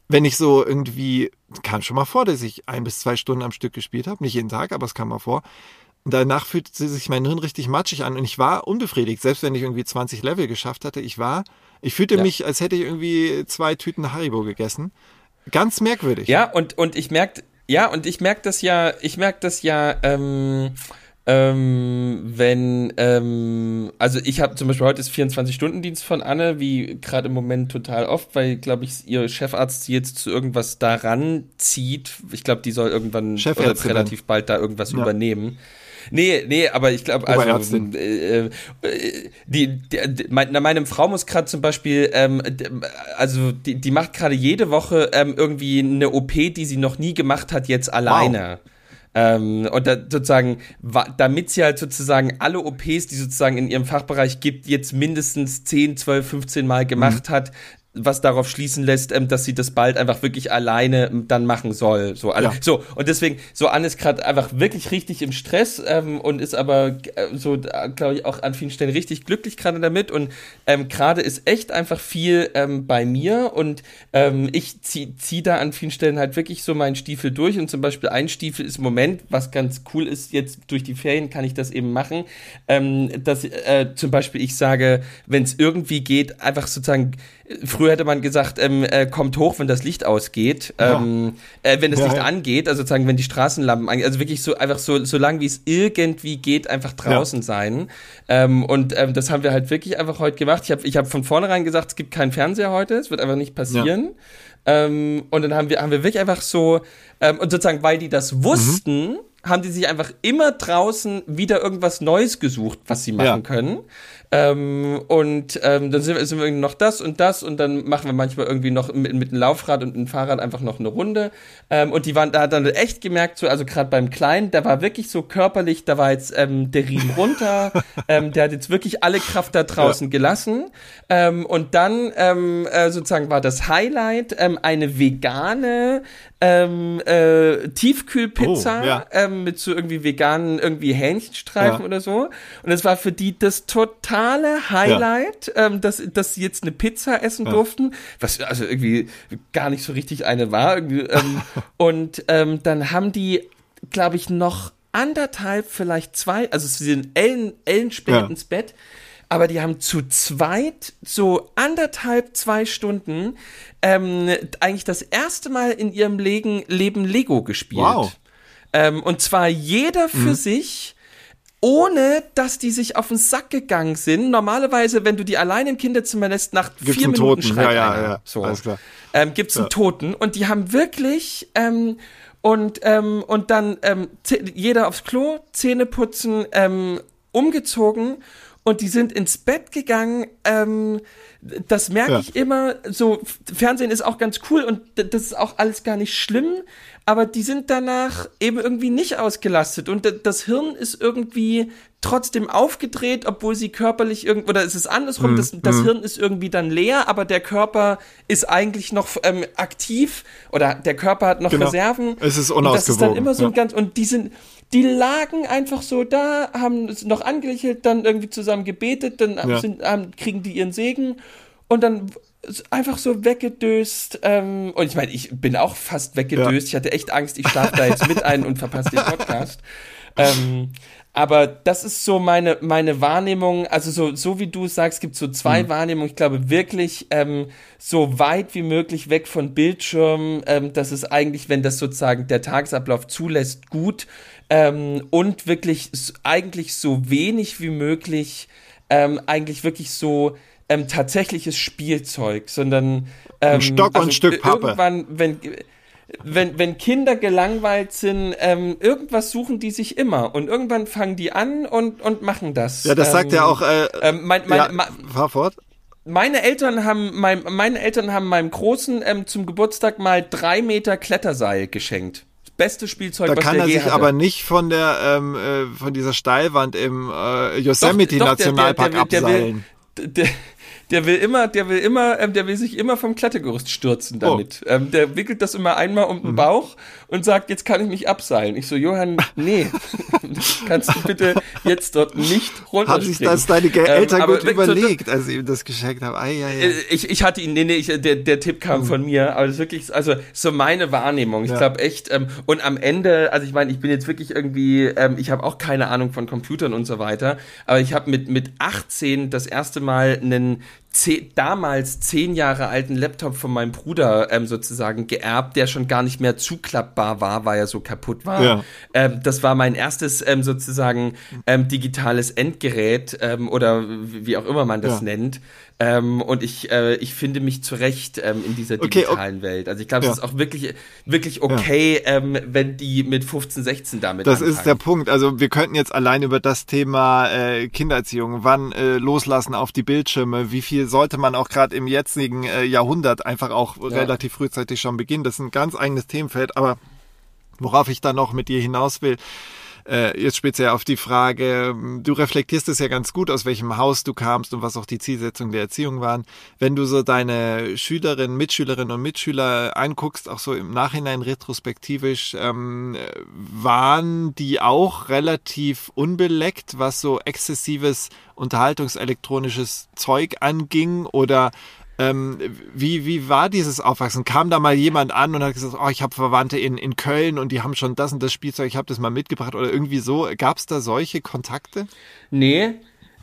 wenn ich so irgendwie, kam schon mal vor, dass ich ein bis zwei Stunden am Stück gespielt habe, nicht jeden Tag, aber es kam mal vor. Und danach fühlte sich mein Hirn richtig matschig an und ich war unbefriedigt, selbst wenn ich irgendwie 20 Level geschafft hatte. Ich war, ich fühlte Ja. mich, als hätte ich irgendwie zwei Tüten Haribo gegessen. Ganz merkwürdig. Ja, und, und ich merke, ja, und ich merke das ja, ich merke das ja, ähm, ähm, wenn, ähm, also ich habe zum Beispiel heute ist 24-Stunden-Dienst von Anne, wie gerade im Moment total oft, weil, glaube ich, ihr Chefarzt sie jetzt zu irgendwas daran zieht. Ich glaube, die soll irgendwann relativ bald da irgendwas Ja. übernehmen. Nee, nee, aber ich glaube, also äh, äh, die, die, die mein, na, meine Frau muss gerade zum Beispiel, ähm, also die, die macht gerade jede Woche ähm, irgendwie eine OP, die sie noch nie gemacht hat, jetzt alleine. Ähm, und da sozusagen, damit sie halt sozusagen alle OPs, die sozusagen in ihrem Fachbereich gibt, jetzt mindestens 10, 12, 15 Mal gemacht hat, was darauf schließen lässt, ähm, dass sie das bald einfach wirklich alleine ähm, dann machen soll. So, also, Ja. so und deswegen, so Anne ist gerade einfach wirklich richtig im Stress ähm, und ist aber äh, so, glaube ich, auch an vielen Stellen richtig glücklich gerade damit. Und ähm, gerade ist echt einfach viel ähm, bei mir und ähm, ich ziehe zieh da an vielen Stellen halt wirklich so meinen Stiefel durch. Und zum Beispiel ein Stiefel ist im Moment, was ganz cool ist, jetzt durch die Ferien kann ich das eben machen, ähm, dass äh, zum Beispiel ich sage, wenn es irgendwie geht, einfach sozusagen, früher hätte man gesagt, ähm, äh, kommt hoch, wenn das Licht ausgeht, ähm, äh, wenn das Ja, Licht ja. angeht, also sozusagen, wenn die Straßenlampen angehen, also wirklich so einfach so, so lang wie es irgendwie geht, einfach draußen sein. Ähm, und ähm, das haben wir halt wirklich einfach heute gemacht. Ich habe ich hab von vornherein gesagt, es gibt keinen Fernseher heute, es wird einfach nicht passieren. Ähm, und dann haben wir, haben wir wirklich einfach so, und sozusagen, weil die das wussten, haben die sich einfach immer draußen wieder irgendwas Neues gesucht, was sie machen Ja. können. Ähm, und ähm, dann sind wir, sind wir irgendwie noch das und das und dann machen wir manchmal irgendwie noch mit, mit einem Laufrad und einem Fahrrad einfach noch eine Runde. Ähm, und die waren, da hat dann echt gemerkt, so, also gerade beim Kleinen, da war wirklich so körperlich, da war jetzt ähm, der Riemen runter, ähm, der hat jetzt wirklich alle Kraft da draußen gelassen. Ähm, und dann ähm, äh, sozusagen war das Highlight ähm, eine vegane ähm, äh, Tiefkühlpizza Oh, ja. ähm, mit so irgendwie veganen irgendwie Hähnchenstreifen Ja. oder so. Und es war für die das totale Highlight, ähm, dass, dass sie jetzt eine Pizza essen durften, was also irgendwie gar nicht so richtig eine war. Ähm, und ähm, dann haben die, glaube ich, noch anderthalb, vielleicht zwei, also sie sind Ellen, Ellen spät Ja. ins Bett, aber die haben zu zweit so anderthalb, zwei Stunden ähm, eigentlich das erste Mal in ihrem Leben, Leben Lego gespielt. Wow. Ähm, und zwar jeder für Mhm. sich, ohne dass die sich auf den Sack gegangen sind. Normalerweise, wenn du die allein im Kinderzimmer lässt, nach Gibt's vier einen Minuten Toten. schreit Ja, ja, einer. ja. So. Alles klar. Ähm, gibt's einen Toten und die haben wirklich ähm, und ähm, und dann ähm, jeder aufs Klo, Zähne putzen, ähm, umgezogen und die sind ins Bett gegangen. Ähm, das merke Ja. ich immer. So Fernsehen ist auch ganz cool und das ist auch alles gar nicht schlimm. Aber die sind danach eben irgendwie nicht ausgelastet und das Hirn ist irgendwie trotzdem aufgedreht, obwohl sie körperlich irgend oder es ist andersrum. Mhm. Das, das Hirn ist irgendwie dann leer, aber der Körper ist eigentlich noch ähm, aktiv oder der Körper hat noch Genau. Reserven. Es ist Und das ist dann unausgewogen, immer so ein ja. ganz und die sind die lagen einfach so da, haben es noch angelächelt, dann irgendwie zusammen gebetet, dann Ja. sind, haben, kriegen die ihren Segen und dann einfach so weggedöst. Ähm, und ich meine, ich bin auch fast weggedöst. Ich hatte echt Angst, ich schlafe da jetzt mit ein und verpasse den Podcast. ähm, aber das ist so meine, meine Wahrnehmung, also so, so wie du sagst, gibt so zwei Mhm. Wahrnehmungen. Ich glaube wirklich ähm, so weit wie möglich weg von Bildschirmen. Ähm, das ist eigentlich, wenn das sozusagen der Tagesablauf zulässt, gut. Ähm, und wirklich eigentlich so wenig wie möglich, ähm, eigentlich wirklich so ähm, tatsächliches Spielzeug, sondern ähm, Ein Stock und ein Stück Pappe. Irgendwann, wenn wenn, wenn Kinder gelangweilt sind, ähm, irgendwas suchen die sich immer und irgendwann fangen die an und, und machen das. Ja, das sagt ähm, ja auch. Äh, Ähm, mein, mein, ja, fahr fort. meine Eltern haben mein, meine Eltern haben meinem Großen ähm, zum Geburtstag mal drei Meter Kletterseil geschenkt. Beste Spielzeug, Da was kann er sich hatte. aber nicht von der ähm, äh, von dieser Steilwand im äh, Yosemite Doch, doch, Nationalpark der, der, der, abseilen. der, der will immer, der will immer, ähm, der will sich immer vom Klettergerüst stürzen Oh. damit. Ähm, der wickelt das immer einmal um den Mhm. Bauch und sagt, jetzt kann ich mich abseilen. Ich so, Johann, nee, kannst du bitte jetzt dort nicht Haben runterspringen. sich das deine Ähm, Eltern aber gut so- überlegt, als sie ihm das geschenkt haben? Ei, ei, Äh, ei. Ich, ich hatte ihn, nee, nee, ich, der, der Tipp kam Mhm. von mir, aber das ist wirklich, also so meine Wahrnehmung. Ich Ja. glaube echt, ähm, und am Ende, also ich meine, ich bin jetzt wirklich irgendwie, ähm, ich habe auch keine Ahnung von Computern und so weiter, aber ich habe mit, mit 18 das erste Mal einen zeh- damals zehn Jahre alten Laptop von meinem Bruder ähm, sozusagen geerbt, der schon gar nicht mehr zuklappbar war, weil er so kaputt war. Ja. Ähm, das war mein erstes ähm, sozusagen ähm, digitales Endgerät ähm, oder wie wie auch immer man das Ja. nennt. Ähm, und ich, äh, ich finde mich zurecht ähm, in dieser Okay, digitalen Welt. Also ich glaube, Ja. es ist auch wirklich, wirklich okay, ähm, wenn die mit 15, 16 damit Das anfangen. ist der Punkt. Also wir könnten jetzt allein über das Thema äh, Kindererziehung, wann äh, loslassen auf die Bildschirme, wie viel sollte man auch gerade im jetzigen äh, Jahrhundert einfach auch relativ frühzeitig schon beginnen. Das ist ein ganz eigenes Themenfeld, aber worauf ich da noch mit dir hinaus will, äh, jetzt speziell auf die Frage, du reflektierst es ja ganz gut, aus welchem Haus du kamst und was auch die Zielsetzung der Erziehung waren. Wenn du so deine Schülerinnen, Mitschülerinnen und Mitschüler anguckst, auch so im Nachhinein retrospektivisch, ähm, waren die auch relativ unbeleckt, was so exzessives unterhaltungselektronisches Zeug anging oder ähm, wie, wie war dieses Aufwachsen? Kam da mal jemand an und hat gesagt, oh, ich habe Verwandte in, in Köln und die haben schon das und das Spielzeug, ich habe das mal mitgebracht oder irgendwie so? Gab es da solche Kontakte? Nee,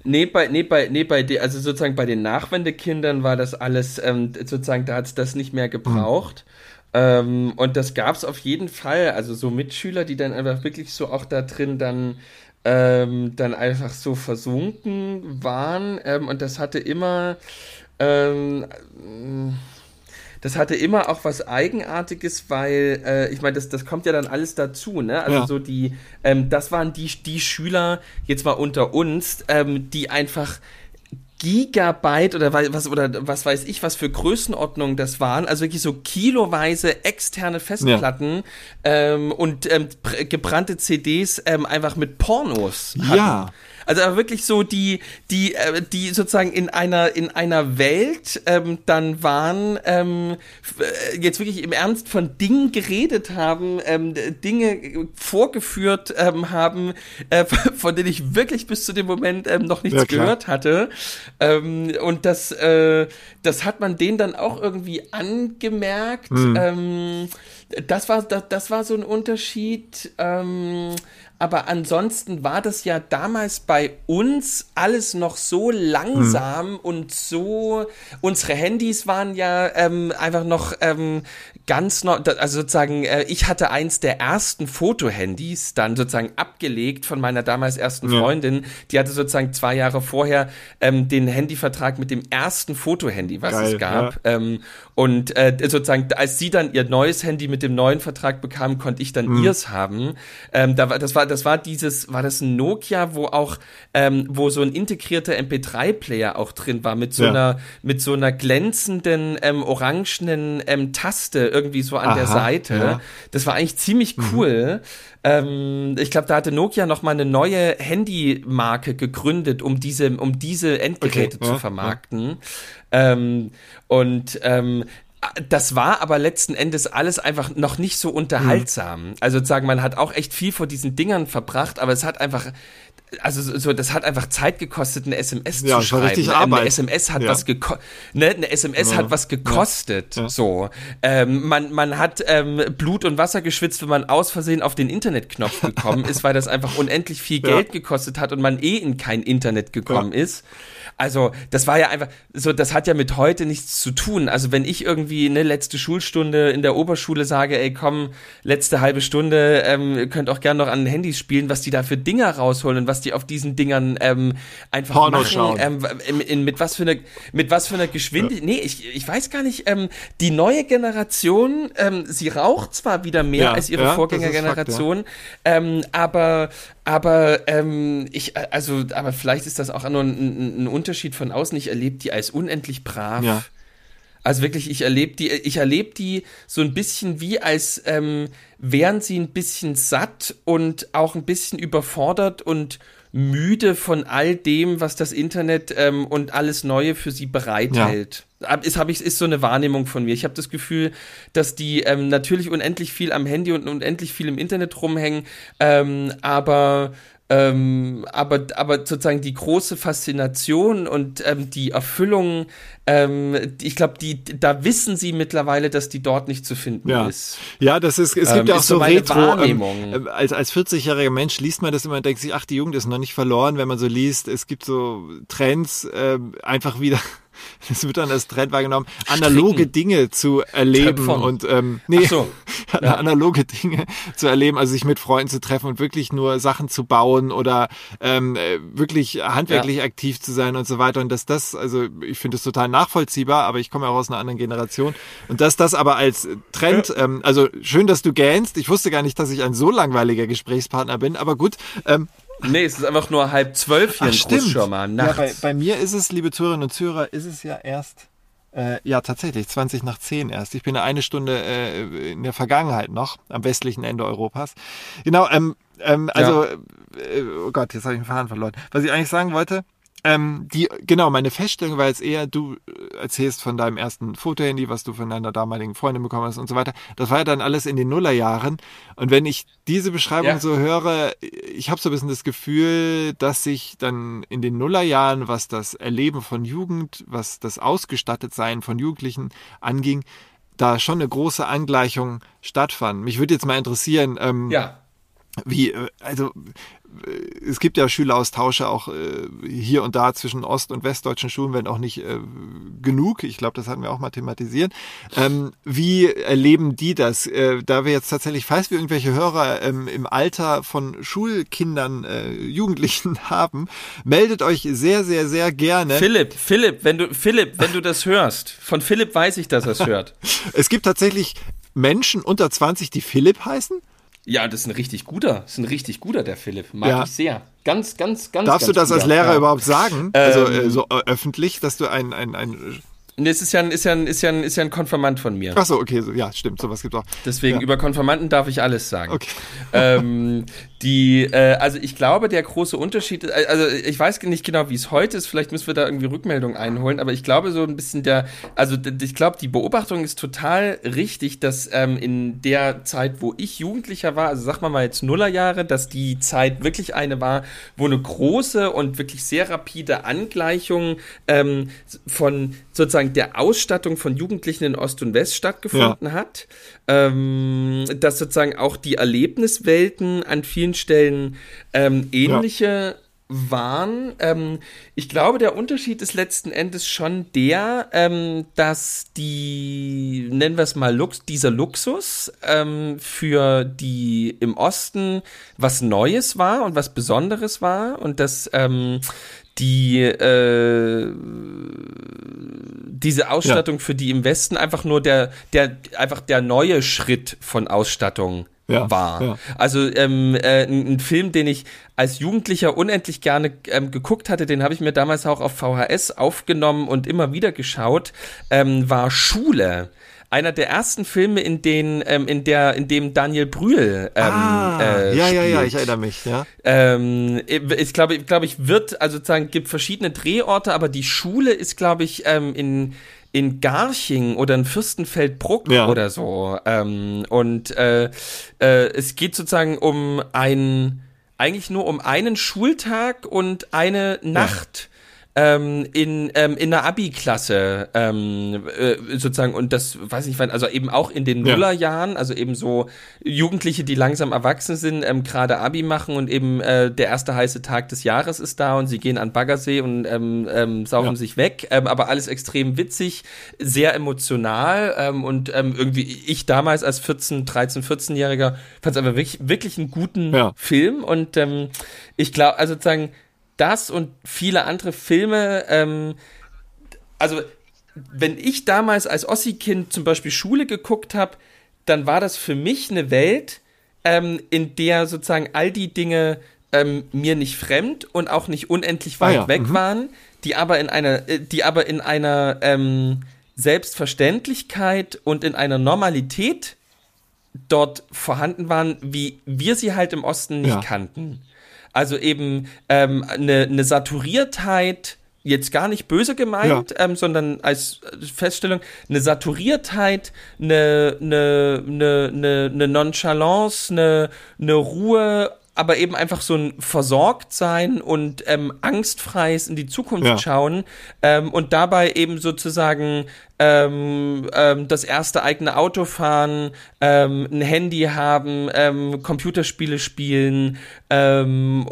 Nee, bei, nee, bei, nee, bei, de, also sozusagen bei den Nachwendekindern war das alles, ähm, sozusagen, da hat es das nicht mehr gebraucht. Mhm. Ähm, und das gab es auf jeden Fall, also so Mitschüler, die dann einfach wirklich so auch da drin dann, ähm, dann einfach so versunken waren. Ähm, und das hatte immer, ähm, das hatte immer auch was Eigenartiges, weil äh, ich meine, das, das kommt ja dann alles dazu, ne? Also ja. so die, ähm, das waren die, die Schüler, jetzt mal unter uns, ähm, die einfach Gigabyte oder was oder was weiß ich, was für Größenordnungen das waren, also wirklich so kiloweise externe Festplatten ja. ähm, und ähm, gebrannte CDs ähm, einfach mit Pornos. Hatten. Ja. Also wirklich so die, die, äh, die sozusagen in einer in einer Welt ähm, dann waren, ähm, äh, jetzt wirklich im Ernst von Dingen geredet haben, ähm, Dinge vorgeführt ähm, haben, äh, von denen ich wirklich bis zu dem Moment ähm, noch nichts ja, gehört hatte. Ähm, und das, äh, das hat man denen dann auch irgendwie angemerkt. Mhm. Ähm, das war das, das war so ein Unterschied. Ähm, aber ansonsten war das ja damals bei uns alles noch so langsam hm. und so. Unsere Handys waren ja ähm, einfach noch ähm, ganz noch, also sozusagen, äh, ich hatte eins der ersten Fotohandys dann sozusagen abgelegt von meiner damals ersten Freundin. Ja. Die hatte sozusagen zwei Jahre vorher ähm, den Handyvertrag mit dem ersten Fotohandy, was Geil, es gab. Ja. Ähm, und äh, sozusagen, als sie dann ihr neues Handy mit dem neuen Vertrag bekam, konnte ich dann mhm. ihrs haben. Ähm, da war, das war, das war dieses, war das ein Nokia, wo auch, ähm, wo so ein integrierter MP3-Player auch drin war mit so ja. einer, mit so einer glänzenden ähm, orangenen ähm, Taste irgendwie so an Aha, der Seite. Ja. Das war eigentlich ziemlich mhm. cool. Mhm. Ähm, ich glaube, da hatte Nokia noch mal eine neue Handymarke gegründet, um diese, um diese Endgeräte okay, zu ja, vermarkten. Ähm, und ähm, das war aber letzten Endes alles einfach noch nicht so unterhaltsam. Mhm. Also sozusagen, man hat auch echt viel vor diesen Dingern verbracht, aber es hat einfach, also so, das hat einfach Zeit gekostet, eine SMS ja, zu schreiben. Richtig Arbeit. Eine SMS hat ja. was gekostet. Ne? Eine SMS ja. hat was gekostet. So, ähm, man man hat ähm, Blut und Wasser geschwitzt, wenn man aus Versehen auf den Internetknopf gekommen ist, weil das einfach unendlich viel Geld gekostet hat und man eh in kein Internet gekommen ist. Also, das war ja einfach, so, das hat ja mit heute nichts zu tun. Also, wenn ich irgendwie eine letzte Schulstunde in der Oberschule sage, ey, komm, letzte halbe Stunde, ähm, könnt auch gern noch an den Handys spielen, was die da für Dinger rausholen und was die auf diesen Dingern ähm, einfach Porno machen. Schauen. Ähm, in, in, mit was für eine, mit was für einer Geschwindigkeit. Ja. Nee, ich, ich weiß gar nicht, ähm, die neue Generation, ähm, sie raucht zwar wieder mehr ja, als ihre ja, Vorgängergeneration, ähm, aber aber ähm, ich, also, aber vielleicht ist das auch nur ein, ein Unterschied von außen. Ich erlebe die als unendlich brav. Ja. Also wirklich, ich erlebe die, ich erlebe die so ein bisschen wie als ähm, wären sie ein bisschen satt und auch ein bisschen überfordert und müde von all dem, was das Internet ähm, und alles Neue für sie bereithält. Ja. Ist, hab ich, ist so eine Wahrnehmung von mir. Ich habe das Gefühl, dass die ähm, natürlich unendlich viel am Handy und unendlich viel im Internet rumhängen, ähm, aber ähm, aber, aber sozusagen die große Faszination und ähm, die Erfüllung, ähm, ich glaube, die, da wissen sie mittlerweile, dass die dort nicht zu finden ja. ist. Ja, das ist, es gibt ähm, ja auch so, so Retro. Ähm, äh, als, als 40-jähriger Mensch liest man das immer und denkt sich, ach, die Jugend ist noch nicht verloren, wenn man so liest. Es gibt so Trends, äh, einfach wieder das wird dann als Trend wahrgenommen, analoge Stricken. Dinge zu erleben und ähm, nee, so. ja. analoge Dinge zu erleben, also sich mit Freunden zu treffen und wirklich nur Sachen zu bauen oder ähm, äh, wirklich handwerklich ja. aktiv zu sein und so weiter. Und dass das, also ich finde es total nachvollziehbar, aber ich komme auch aus einer anderen Generation. Und dass das aber als Trend, ja. ähm, also schön, dass du gähnst. Ich wusste gar nicht, dass ich ein so langweiliger Gesprächspartner bin, aber gut. Ähm, Nee, es ist einfach nur halb zwölf hier Ach, in stimmt. nachts. Ja, bei, bei mir ist es, liebe Zuhörerinnen und Zuhörer, ist es ja erst äh, ja, tatsächlich, 20 nach 10 erst. Ich bin eine Stunde äh, in der Vergangenheit noch, am westlichen Ende Europas. Genau, ähm, Ähm, also, äh, oh Gott, jetzt habe ich den Faden verloren. Was ich eigentlich sagen wollte, ähm, die, genau, meine Feststellung war jetzt eher, du äh, erzählst von deinem ersten Fotohandy, was du von deiner damaligen Freundin bekommen hast und so weiter. Das war ja dann alles in den Nullerjahren. Und wenn ich diese Beschreibung Ja. so höre, ich habe so ein bisschen das Gefühl, dass sich dann in den Nullerjahren, was das Erleben von Jugend, was das Ausgestattetsein von Jugendlichen anging, da schon eine große Angleichung stattfand. Mich würde jetzt mal interessieren, ähm, Ja. Wie, äh, also äh, es gibt ja Schüleraustausche auch äh, hier und da zwischen ost- und westdeutschen Schulen, wenn auch nicht äh, genug. Ich glaube, das hatten wir auch mal thematisiert. Ähm, wie erleben die das? Äh, da wir jetzt tatsächlich, falls wir irgendwelche Hörer ähm, im Alter von Schulkindern, äh, Jugendlichen haben, meldet euch sehr, sehr, sehr gerne. Philipp, Philipp, wenn du, Philipp, wenn du das hörst, von Philipp weiß ich, dass er es hört. Es gibt tatsächlich Menschen unter 20, die Philipp heißen. Ja, das ist ein richtig guter, das ist ein richtig guter, der Philipp. Mag Ja. ich sehr. Ganz, ganz, ganz. Darfst ganz du das als guter. Lehrer ja. überhaupt sagen? Also Ähm, äh, so äh, öffentlich, dass du ein, ein, ein Nee, es ist ja ein, ist ja ein, ist ja ein, ist ja ein Konfirmand von mir. Ach so, okay, so, ja, stimmt, sowas gibt's auch. Deswegen Ja. über Konfirmanden darf ich alles sagen. Okay. ähm, die, äh, also ich glaube, der große Unterschied, äh, also ich weiß nicht genau, wie es heute ist, vielleicht müssen wir da irgendwie Rückmeldungen einholen, aber ich glaube so ein bisschen der, also ich glaube, die Beobachtung ist total richtig, dass ähm, in der Zeit, wo ich Jugendlicher war, also sag mal mal jetzt Nullerjahre, dass die Zeit wirklich eine war, wo eine große und wirklich sehr rapide Angleichung ähm, von sozusagen der Ausstattung von Jugendlichen in Ost und West stattgefunden hat, ähm, dass sozusagen auch die Erlebniswelten an vielen Stellen ähm, ähnliche waren. Ähm, ich glaube, der Unterschied ist letzten Endes schon der, ähm, dass die, nennen wir es mal Lux, dieser Luxus ähm, für die im Osten was Neues war und was Besonderes war und dass ähm, die äh, diese Ausstattung für die im Westen einfach nur der der einfach der neue Schritt von Ausstattung Ja, war. ja. Also ähm, äh, ein, ein Film, den ich als Jugendlicher unendlich gerne ähm, geguckt hatte, den habe ich mir damals auch auf VHS aufgenommen und immer wieder geschaut, ähm, war Schule. Einer der ersten Filme, in denen, ähm, in der, in dem Daniel Brühl ähm, ah, äh, ja, ja, ja, spielt. ich erinnere mich, ja. Ähm, ich glaube, ich glaube, ich wird, also sozusagen, gibt verschiedene Drehorte, aber die Schule ist, glaube ich, ähm, in in Garching oder in Fürstenfeldbruck Ja. oder so. Ähm, und äh, äh, es geht sozusagen um ein, eigentlich nur um einen Schultag und eine Nacht. Ähm, in, ähm, in der Abi-Klasse ähm, äh, sozusagen und das weiß ich wann, also eben auch in den Ja. Nullerjahren, also eben so Jugendliche, die langsam erwachsen sind, ähm, gerade Abi machen und eben äh, der erste heiße Tag des Jahres ist da und sie gehen an Baggersee und ähm, ähm, saufen Ja. sich weg, ähm, aber alles extrem witzig, sehr emotional ähm, und ähm, irgendwie ich damals als 14, 13, 14-Jähriger fand es aber wirklich, wirklich einen guten Ja. Film und ähm, ich glaube, also sozusagen das und viele andere Filme, ähm, also wenn ich damals als Ossi-Kind zum Beispiel Schule geguckt habe, dann war das für mich eine Welt, ähm, in der sozusagen all die Dinge ähm, mir nicht fremd und auch nicht unendlich weit Ah ja, weg mhm. waren, die aber in einer, äh, die aber in einer ähm, Selbstverständlichkeit und in einer Normalität dort vorhanden waren, wie wir sie halt im Osten nicht Ja. kannten. Also eben ähm, eine, eine Saturiertheit, jetzt gar nicht böse gemeint, ähm, sondern als Feststellung, eine Saturiertheit, eine, eine, eine, eine, eine Nonchalance, eine, eine Ruhe, aber eben einfach so ein Versorgtsein und ähm, angstfreies in die Zukunft Ja. schauen ähm, und dabei eben sozusagen ähm, ähm, das erste eigene Auto fahren, ähm, ein Handy haben, ähm, Computerspiele spielen ähm,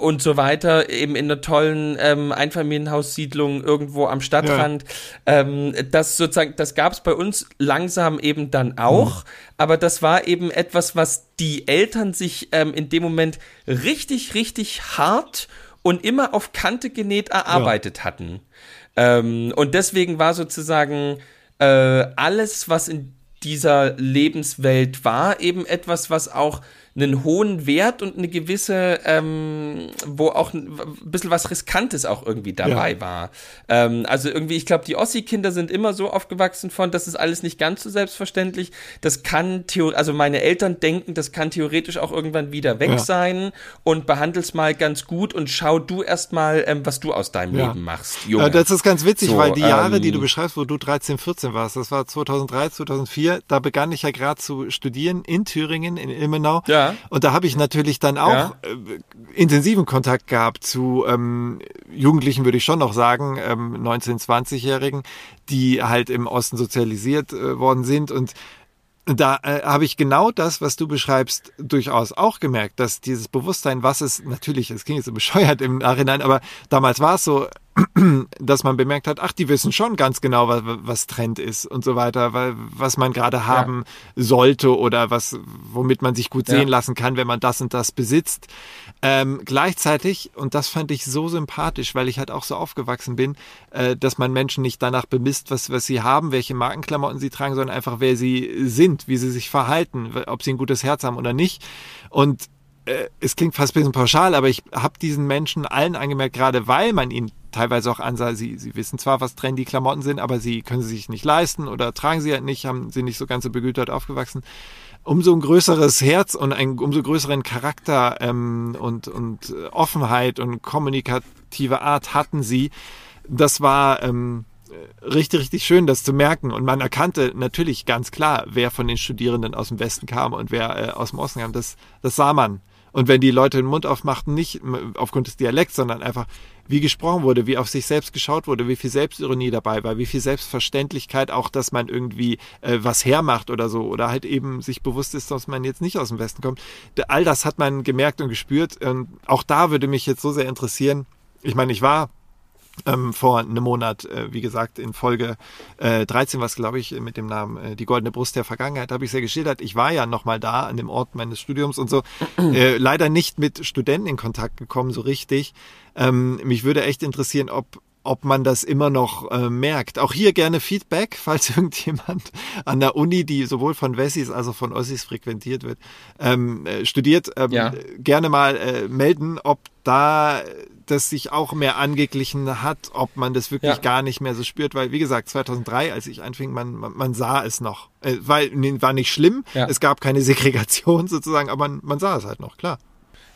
und so weiter, eben in einer tollen ähm, Einfamilienhaussiedlung irgendwo am Stadtrand. Ähm, das sozusagen, das gab es bei uns langsam eben dann auch, aber das war eben etwas, was die Eltern sich ähm, in dem Moment richtig, richtig hart und immer auf Kante genäht erarbeitet hatten. Ähm, und deswegen war sozusagen äh, alles, was in dieser Lebenswelt war, eben etwas, was auch einen hohen Wert und eine gewisse, ähm, wo auch ein bisschen was Riskantes auch irgendwie dabei Ja. war. Ähm, also irgendwie, ich glaube, die Ossi-Kinder sind immer so aufgewachsen von, das ist alles nicht ganz so selbstverständlich. Das kann, theo also meine Eltern denken, das kann theoretisch auch irgendwann wieder weg Ja. sein und behandel's mal ganz gut und schau du erst mal, ähm, was du aus deinem Ja. Leben machst, Junge. Äh, das ist ganz witzig, So, weil die Jahre, ähm, die du beschreibst, wo du 13, 14 warst, das war 2003, 2004, da begann ich ja gerade zu studieren in Thüringen, in Ilmenau. Ja. Und da habe ich natürlich dann auch Ja. äh, intensiven Kontakt gehabt zu ähm, Jugendlichen, würde ich schon noch sagen, ähm, 19-, 20-Jährigen, die halt im Osten sozialisiert äh, worden sind und da äh, habe ich genau das, was du beschreibst, durchaus auch gemerkt, dass dieses Bewusstsein, was es natürlich, es klingt jetzt so bescheuert im Nachhinein, aber damals war es so, dass man bemerkt hat, ach, die wissen schon ganz genau, was, was Trend ist und so weiter, weil, was man gerade haben sollte oder was, womit man sich gut Ja. sehen lassen kann, wenn man das und das besitzt. Ähm, gleichzeitig, und das fand ich so sympathisch, weil ich halt auch so aufgewachsen bin, äh, dass man Menschen nicht danach bemisst, was, was sie haben, welche Markenklamotten sie tragen, sondern einfach, wer sie sind, wie sie sich verhalten, ob sie ein gutes Herz haben oder nicht. Und äh, es klingt fast ein bisschen pauschal, aber ich habe diesen Menschen allen angemerkt, gerade weil man ihnen teilweise auch ansah, sie, sie wissen zwar, was trendy Klamotten sind, aber sie können sie sich nicht leisten oder tragen sie halt nicht, haben sie nicht so ganz so begütert aufgewachsen. Umso ein größeres Herz und einen umso größeren Charakter ähm, und, und äh, Offenheit und kommunikative Art hatten sie. Das war ähm, richtig, richtig schön, das zu merken. Und man erkannte natürlich ganz klar, wer von den Studierenden aus dem Westen kam und wer äh, aus dem Osten kam. Das, das sah man. Und wenn die Leute den Mund aufmachten, nicht aufgrund des Dialekts, sondern einfach, wie gesprochen wurde, wie auf sich selbst geschaut wurde, wie viel Selbstironie dabei war, wie viel Selbstverständlichkeit auch, dass man irgendwie äh, was hermacht oder so, oder halt eben sich bewusst ist, dass man jetzt nicht aus dem Westen kommt. All das hat man gemerkt und gespürt. Und auch da würde mich jetzt so sehr interessieren. Ich meine, ich war ähm, vor einem Monat, äh, wie gesagt, in Folge äh, 13, was glaube ich mit dem Namen äh, Die Goldene Brust der Vergangenheit, habe ich sehr geschildert. Ich war ja nochmal da an dem Ort meines Studiums und so. Äh, leider nicht mit Studenten in Kontakt gekommen, so richtig. Ähm, mich würde echt interessieren, ob ob man das immer noch äh, merkt. Auch hier gerne Feedback, falls irgendjemand an der Uni, die sowohl von Wessis als auch von Ossis frequentiert wird, ähm, äh, studiert, ähm, Ja. gerne mal äh, melden, ob da das sich auch mehr angeglichen hat, ob man das wirklich Ja. gar nicht mehr so spürt, weil wie gesagt, 2003, als ich anfing, man, man, man sah es noch. Äh, weil, war nicht schlimm, Ja. es gab keine Segregation sozusagen, aber man, man sah es halt noch, klar.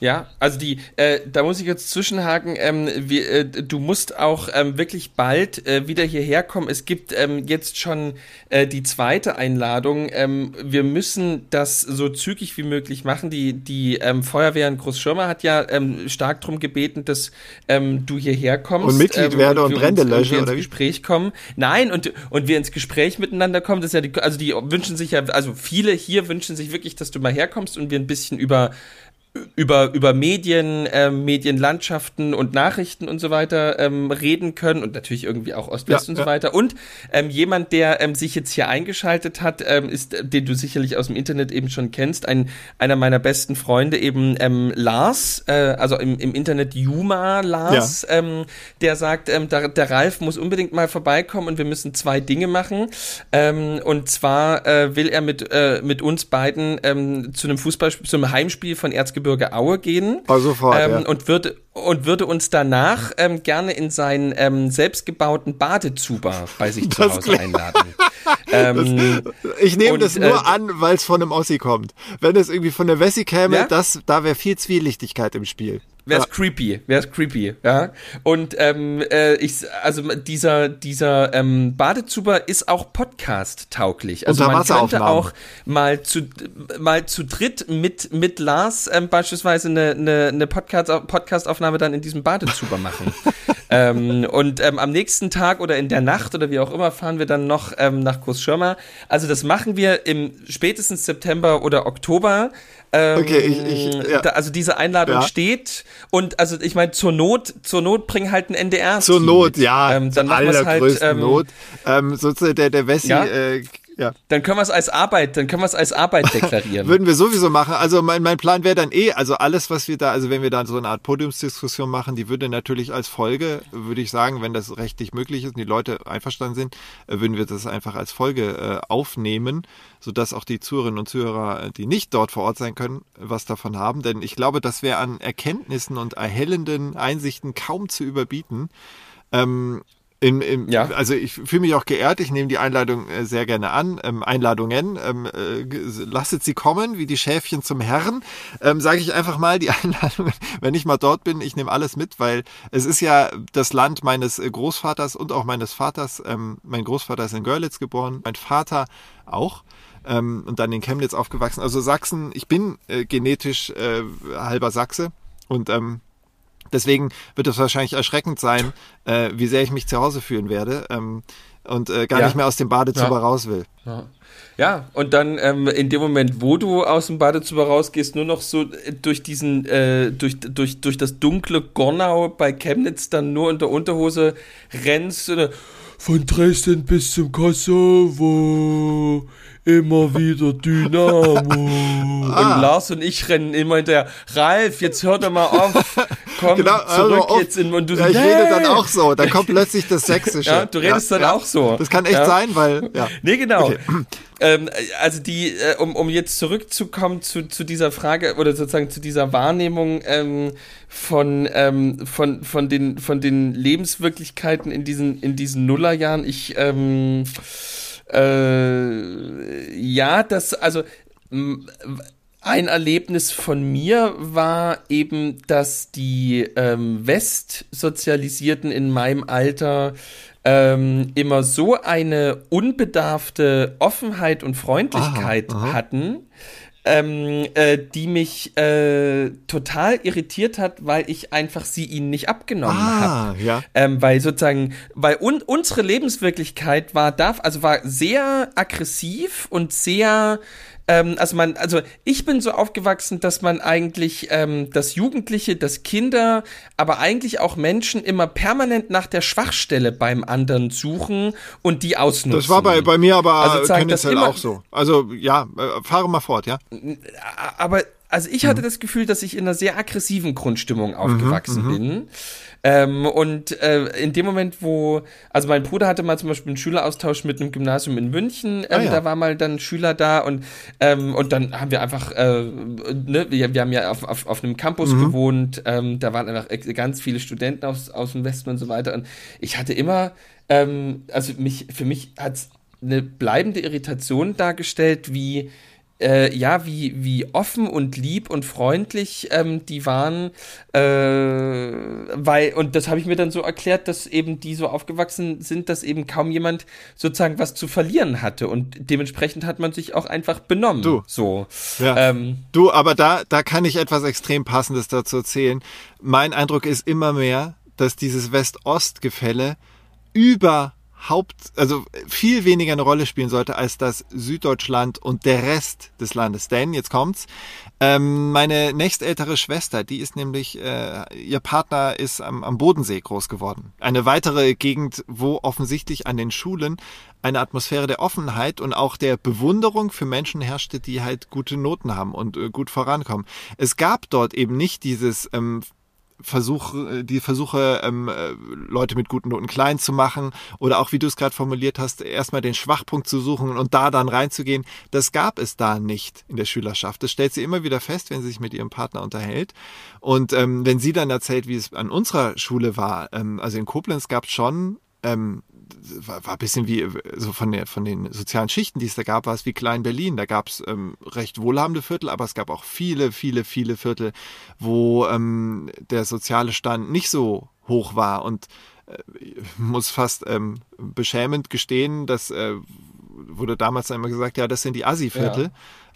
Ja, also die, äh, da muss ich jetzt zwischenhaken, ähm, wir, äh, du musst auch ähm, wirklich bald äh, wieder hierher kommen. Es gibt ähm, jetzt schon äh, die zweite Einladung. Ähm, wir müssen das so zügig wie möglich machen. Die, die ähm, Feuerwehr in Großschirmer hat ja ähm, stark drum gebeten, dass ähm, du hierher kommst. Und Mitglied ähm, werde und uns Brände lösche, ins? Gespräch kommen. Nein, und, und wir ins Gespräch miteinander kommen. Das ist ja die, also die wünschen sich ja, also viele hier wünschen sich wirklich, dass du mal herkommst und wir ein bisschen über über, über Medien, ähm, Medienlandschaften und Nachrichten und so weiter ähm, reden können und natürlich irgendwie auch Ost-West Ja, und so ja. weiter. Und ähm, jemand, der ähm, sich jetzt hier eingeschaltet hat, ähm, ist, äh, den du sicherlich aus dem Internet eben schon kennst, ein, einer meiner besten Freunde, eben ähm, Lars, äh, also im, im Internet Juma Lars, ähm, der sagt, ähm, der, der Ralf muss unbedingt mal vorbeikommen und wir müssen zwei Dinge machen. Ähm, und zwar äh, will er mit, äh, mit uns beiden ähm, zu einem Fußball, zu einem Heimspiel von Erzgebirge Aue gehen. Oh, sofort, ähm, ja. und würde und würde uns danach ähm, gerne in seinen ähm, selbstgebauten Badezuber bei sich zu Das Hause einladen. ähm, Ich nehme Und, das nur äh, an, weil es von einem Ossi kommt. Wenn es irgendwie von der Wessi käme, Ja? das, da wäre viel Zwielichtigkeit im Spiel. Wär's Ja. creepy, wär's creepy, ja. Und ähm, äh, ich, also dieser dieser ähm, Badezuber ist auch Podcast-tauglich. Also man könnte auch mal zu mal zu dritt mit mit Lars ähm, beispielsweise eine eine, eine Podcast Podcastaufnahme dann in diesem Badezuber machen. ähm, und ähm, am nächsten Tag oder in der Nacht oder wie auch immer fahren wir dann noch ähm, nach Großschirmer. Also das machen wir im spätestens September oder Oktober. Ähm, Okay, ich- ich- ja. da, also diese Einladung Ja. steht und also ich meine zur Not zur Not bring halt ein NDR Zur Not, ja, ähm, dann machen wir's halt ähm, Not. Ähm, sozusagen der, der Wessi Ja? äh, Ja. Dann können wir es als Arbeit, dann können wir es als Arbeit deklarieren. Würden wir sowieso machen. Also mein, mein Plan wäre dann eh, also alles, was wir da, also wenn wir da so eine Art Podiumsdiskussion machen, die würde natürlich als Folge, würde ich sagen, wenn das rechtlich möglich ist und die Leute einverstanden sind, äh, würden wir das einfach als Folge äh, aufnehmen, sodass auch die Zuhörerinnen und Zuhörer, äh, die nicht dort vor Ort sein können, was davon haben. Denn ich glaube, das wäre an Erkenntnissen und erhellenden Einsichten kaum zu überbieten. Ähm, in, in, Ja. Also ich fühle mich auch geehrt, ich nehme die Einladung äh, sehr gerne an. Ähm, Einladungen, ähm, äh, lasset sie kommen, wie die Schäfchen zum Herrn. Ähm, Sage ich einfach mal, die Einladungen, wenn ich mal dort bin, ich nehme alles mit, weil es ist ja das Land meines äh, Großvaters und auch meines Vaters. Ähm, mein Großvater ist in Görlitz geboren, mein Vater auch. Ähm, und dann in Chemnitz aufgewachsen. Also Sachsen, ich bin äh, genetisch äh, halber Sachse und ähm, Deswegen wird es wahrscheinlich erschreckend sein, äh, wie sehr ich mich zu Hause fühlen werde ähm, und äh, gar Ja. nicht mehr aus dem Badezimmer Ja. raus will. Ja. Ja, und dann ähm, in dem Moment, wo du aus dem Badezimmer rausgehst, nur noch so äh, durch diesen, äh, durch, durch, durch das dunkle Gornau bei Chemnitz dann nur in der Unterhose rennst oder von Dresden bis zum Kosovo, immer wieder Dynamo. Ah. Und Lars und ich rennen immer hinterher, Ralf, jetzt hör doch mal auf, komm Genau, zurück oft- jetzt in, und du ja, ich rede dann "Nee." auch so. Dann kommt plötzlich das Sächsische. Ja, du redest dann auch so. Das kann echt Ja. sein, weil ja. Nee, genau. Okay. Ähm, also die, äh, um, um jetzt zurückzukommen zu, zu dieser Frage oder sozusagen zu dieser Wahrnehmung ähm, von, ähm, von, von, den, von den Lebenswirklichkeiten in diesen, in diesen Nullerjahren. Ich, ähm, äh, ja, das, also ein Erlebnis von mir war eben, dass die ähm, Westsozialisierten in meinem Alter ähm, immer so eine unbedarfte Offenheit und Freundlichkeit Aha, aha. hatten, ähm, äh, die mich äh, total irritiert hat, weil ich einfach sie ihnen nicht abgenommen habe. Ah, ja. Ähm, weil sozusagen, weil un unsere Lebenswirklichkeit war da, also war sehr aggressiv und sehr, ähm, also man, also ich bin so aufgewachsen, dass man eigentlich, ähm, dass Jugendliche, dass Kinder, aber eigentlich auch Menschen immer permanent nach der Schwachstelle beim anderen suchen und die ausnutzen. Das war bei, bei mir aber Also tendenziell auch so. Also ja, äh, fahre mal fort, ja. aber also ich Mhm. hatte das Gefühl, dass ich in einer sehr aggressiven Grundstimmung aufgewachsen bin. Ähm, und äh, in dem Moment, wo, also mein Bruder hatte mal zum Beispiel einen Schüleraustausch mit einem Gymnasium in München, ähm, Ah, ja. da war mal dann ein Schüler da und ähm, und dann haben wir einfach, äh, ne, wir, wir haben ja auf, auf, auf einem Campus Mhm. gewohnt, ähm, da waren einfach ganz viele Studenten aus, aus dem Westen und so weiter und ich hatte immer, ähm, also mich, für mich hat's eine bleibende Irritation dargestellt, wie äh, ja, wie, wie offen und lieb und freundlich ähm, die waren, äh, weil, und das habe ich mir dann so erklärt, dass eben die so aufgewachsen sind, dass eben kaum jemand sozusagen was zu verlieren hatte und dementsprechend hat man sich auch einfach benommen. Du. So. Ja. Ähm, Du, aber da, da kann ich etwas extrem Passendes dazu erzählen. Mein Eindruck ist immer mehr, dass dieses West-Ost-Gefälle überhaupt, also viel weniger eine Rolle spielen sollte als das Süddeutschland und der Rest des Landes. Denn, jetzt kommt's, ähm, meine nächstältere Schwester, die ist nämlich, äh, ihr Partner ist am, am Bodensee groß geworden. Eine weitere Gegend, wo offensichtlich an den Schulen eine Atmosphäre der Offenheit und auch der Bewunderung für Menschen herrschte, die halt gute Noten haben und äh, gut vorankommen. Es gab dort eben nicht dieses ähm, Versuch, äh, die Versuche, ähm, äh, Leute mit guten Noten klein zu machen oder auch, wie du es gerade formuliert hast, erstmal den Schwachpunkt zu suchen und da dann reinzugehen, das gab es da nicht in der Schülerschaft. Das stellt sie immer wieder fest, wenn sie sich mit ihrem Partner unterhält. Und ähm, wenn sie dann erzählt, wie es an unserer Schule war, ähm, also in Koblenz gab es schon ähm, war, war ein bisschen wie so von der von den sozialen Schichten, die es da gab, war es wie Klein Berlin. Da gab es ähm, recht wohlhabende Viertel, aber es gab auch viele, viele, viele Viertel, wo ähm, der soziale Stand nicht so hoch war und äh, muss fast ähm, beschämend gestehen, dass äh, wurde damals immer gesagt, ja, das sind die Assi-Viertel. Ja.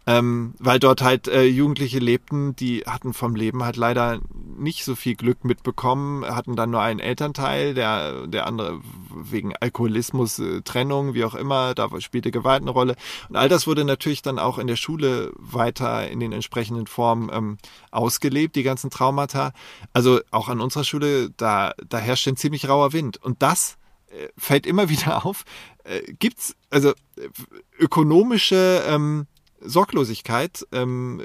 Ähm, weil dort halt äh, Jugendliche lebten, die hatten vom Leben halt leider nicht so viel Glück mitbekommen, hatten dann nur einen Elternteil, der, der andere wegen Alkoholismus, äh, Trennung, wie auch immer, da spielte Gewalt eine Rolle. Und all das wurde natürlich dann auch in der Schule weiter in den entsprechenden Formen ähm, ausgelebt, die ganzen Traumata. Also auch an unserer Schule, da, da herrscht ein ziemlich rauer Wind. Und das äh, fällt immer wieder auf, äh, gibt's also äh, ökonomische ähm, Sorglosigkeit ähm,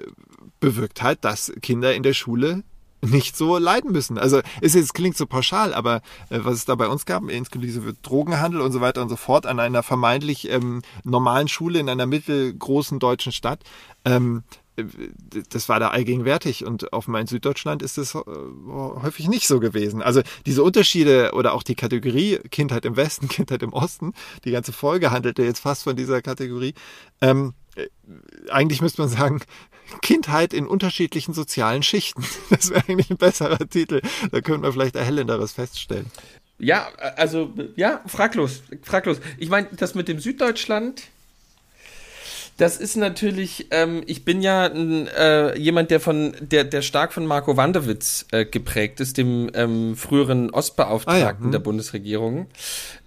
bewirkt halt, dass Kinder in der Schule nicht so leiden müssen. Also es ist, klingt so pauschal, aber äh, was es da bei uns gab, inklusive Drogenhandel und so weiter und so fort, an einer vermeintlich ähm, normalen Schule in einer mittelgroßen deutschen Stadt, ähm, äh, das war da allgegenwärtig und auf mein Süddeutschland ist es äh, häufig nicht so gewesen. Also diese Unterschiede oder auch die Kategorie Kindheit im Westen, Kindheit im Osten, die ganze Folge handelte jetzt fast von dieser Kategorie. Ähm, äh, eigentlich müsste man sagen, Kindheit in unterschiedlichen sozialen Schichten. Das wäre eigentlich ein besserer Titel. Da könnten wir vielleicht erhellenderes feststellen. Ja, also, ja, fraglos, fraglos. Ich meine, das mit dem Süddeutschland, das ist natürlich, ähm, ich bin ja äh, jemand, der von, der, der stark von Marco Wanderwitz äh, geprägt ist, dem ähm, früheren Ostbeauftragten ah, ja. hm. der Bundesregierung.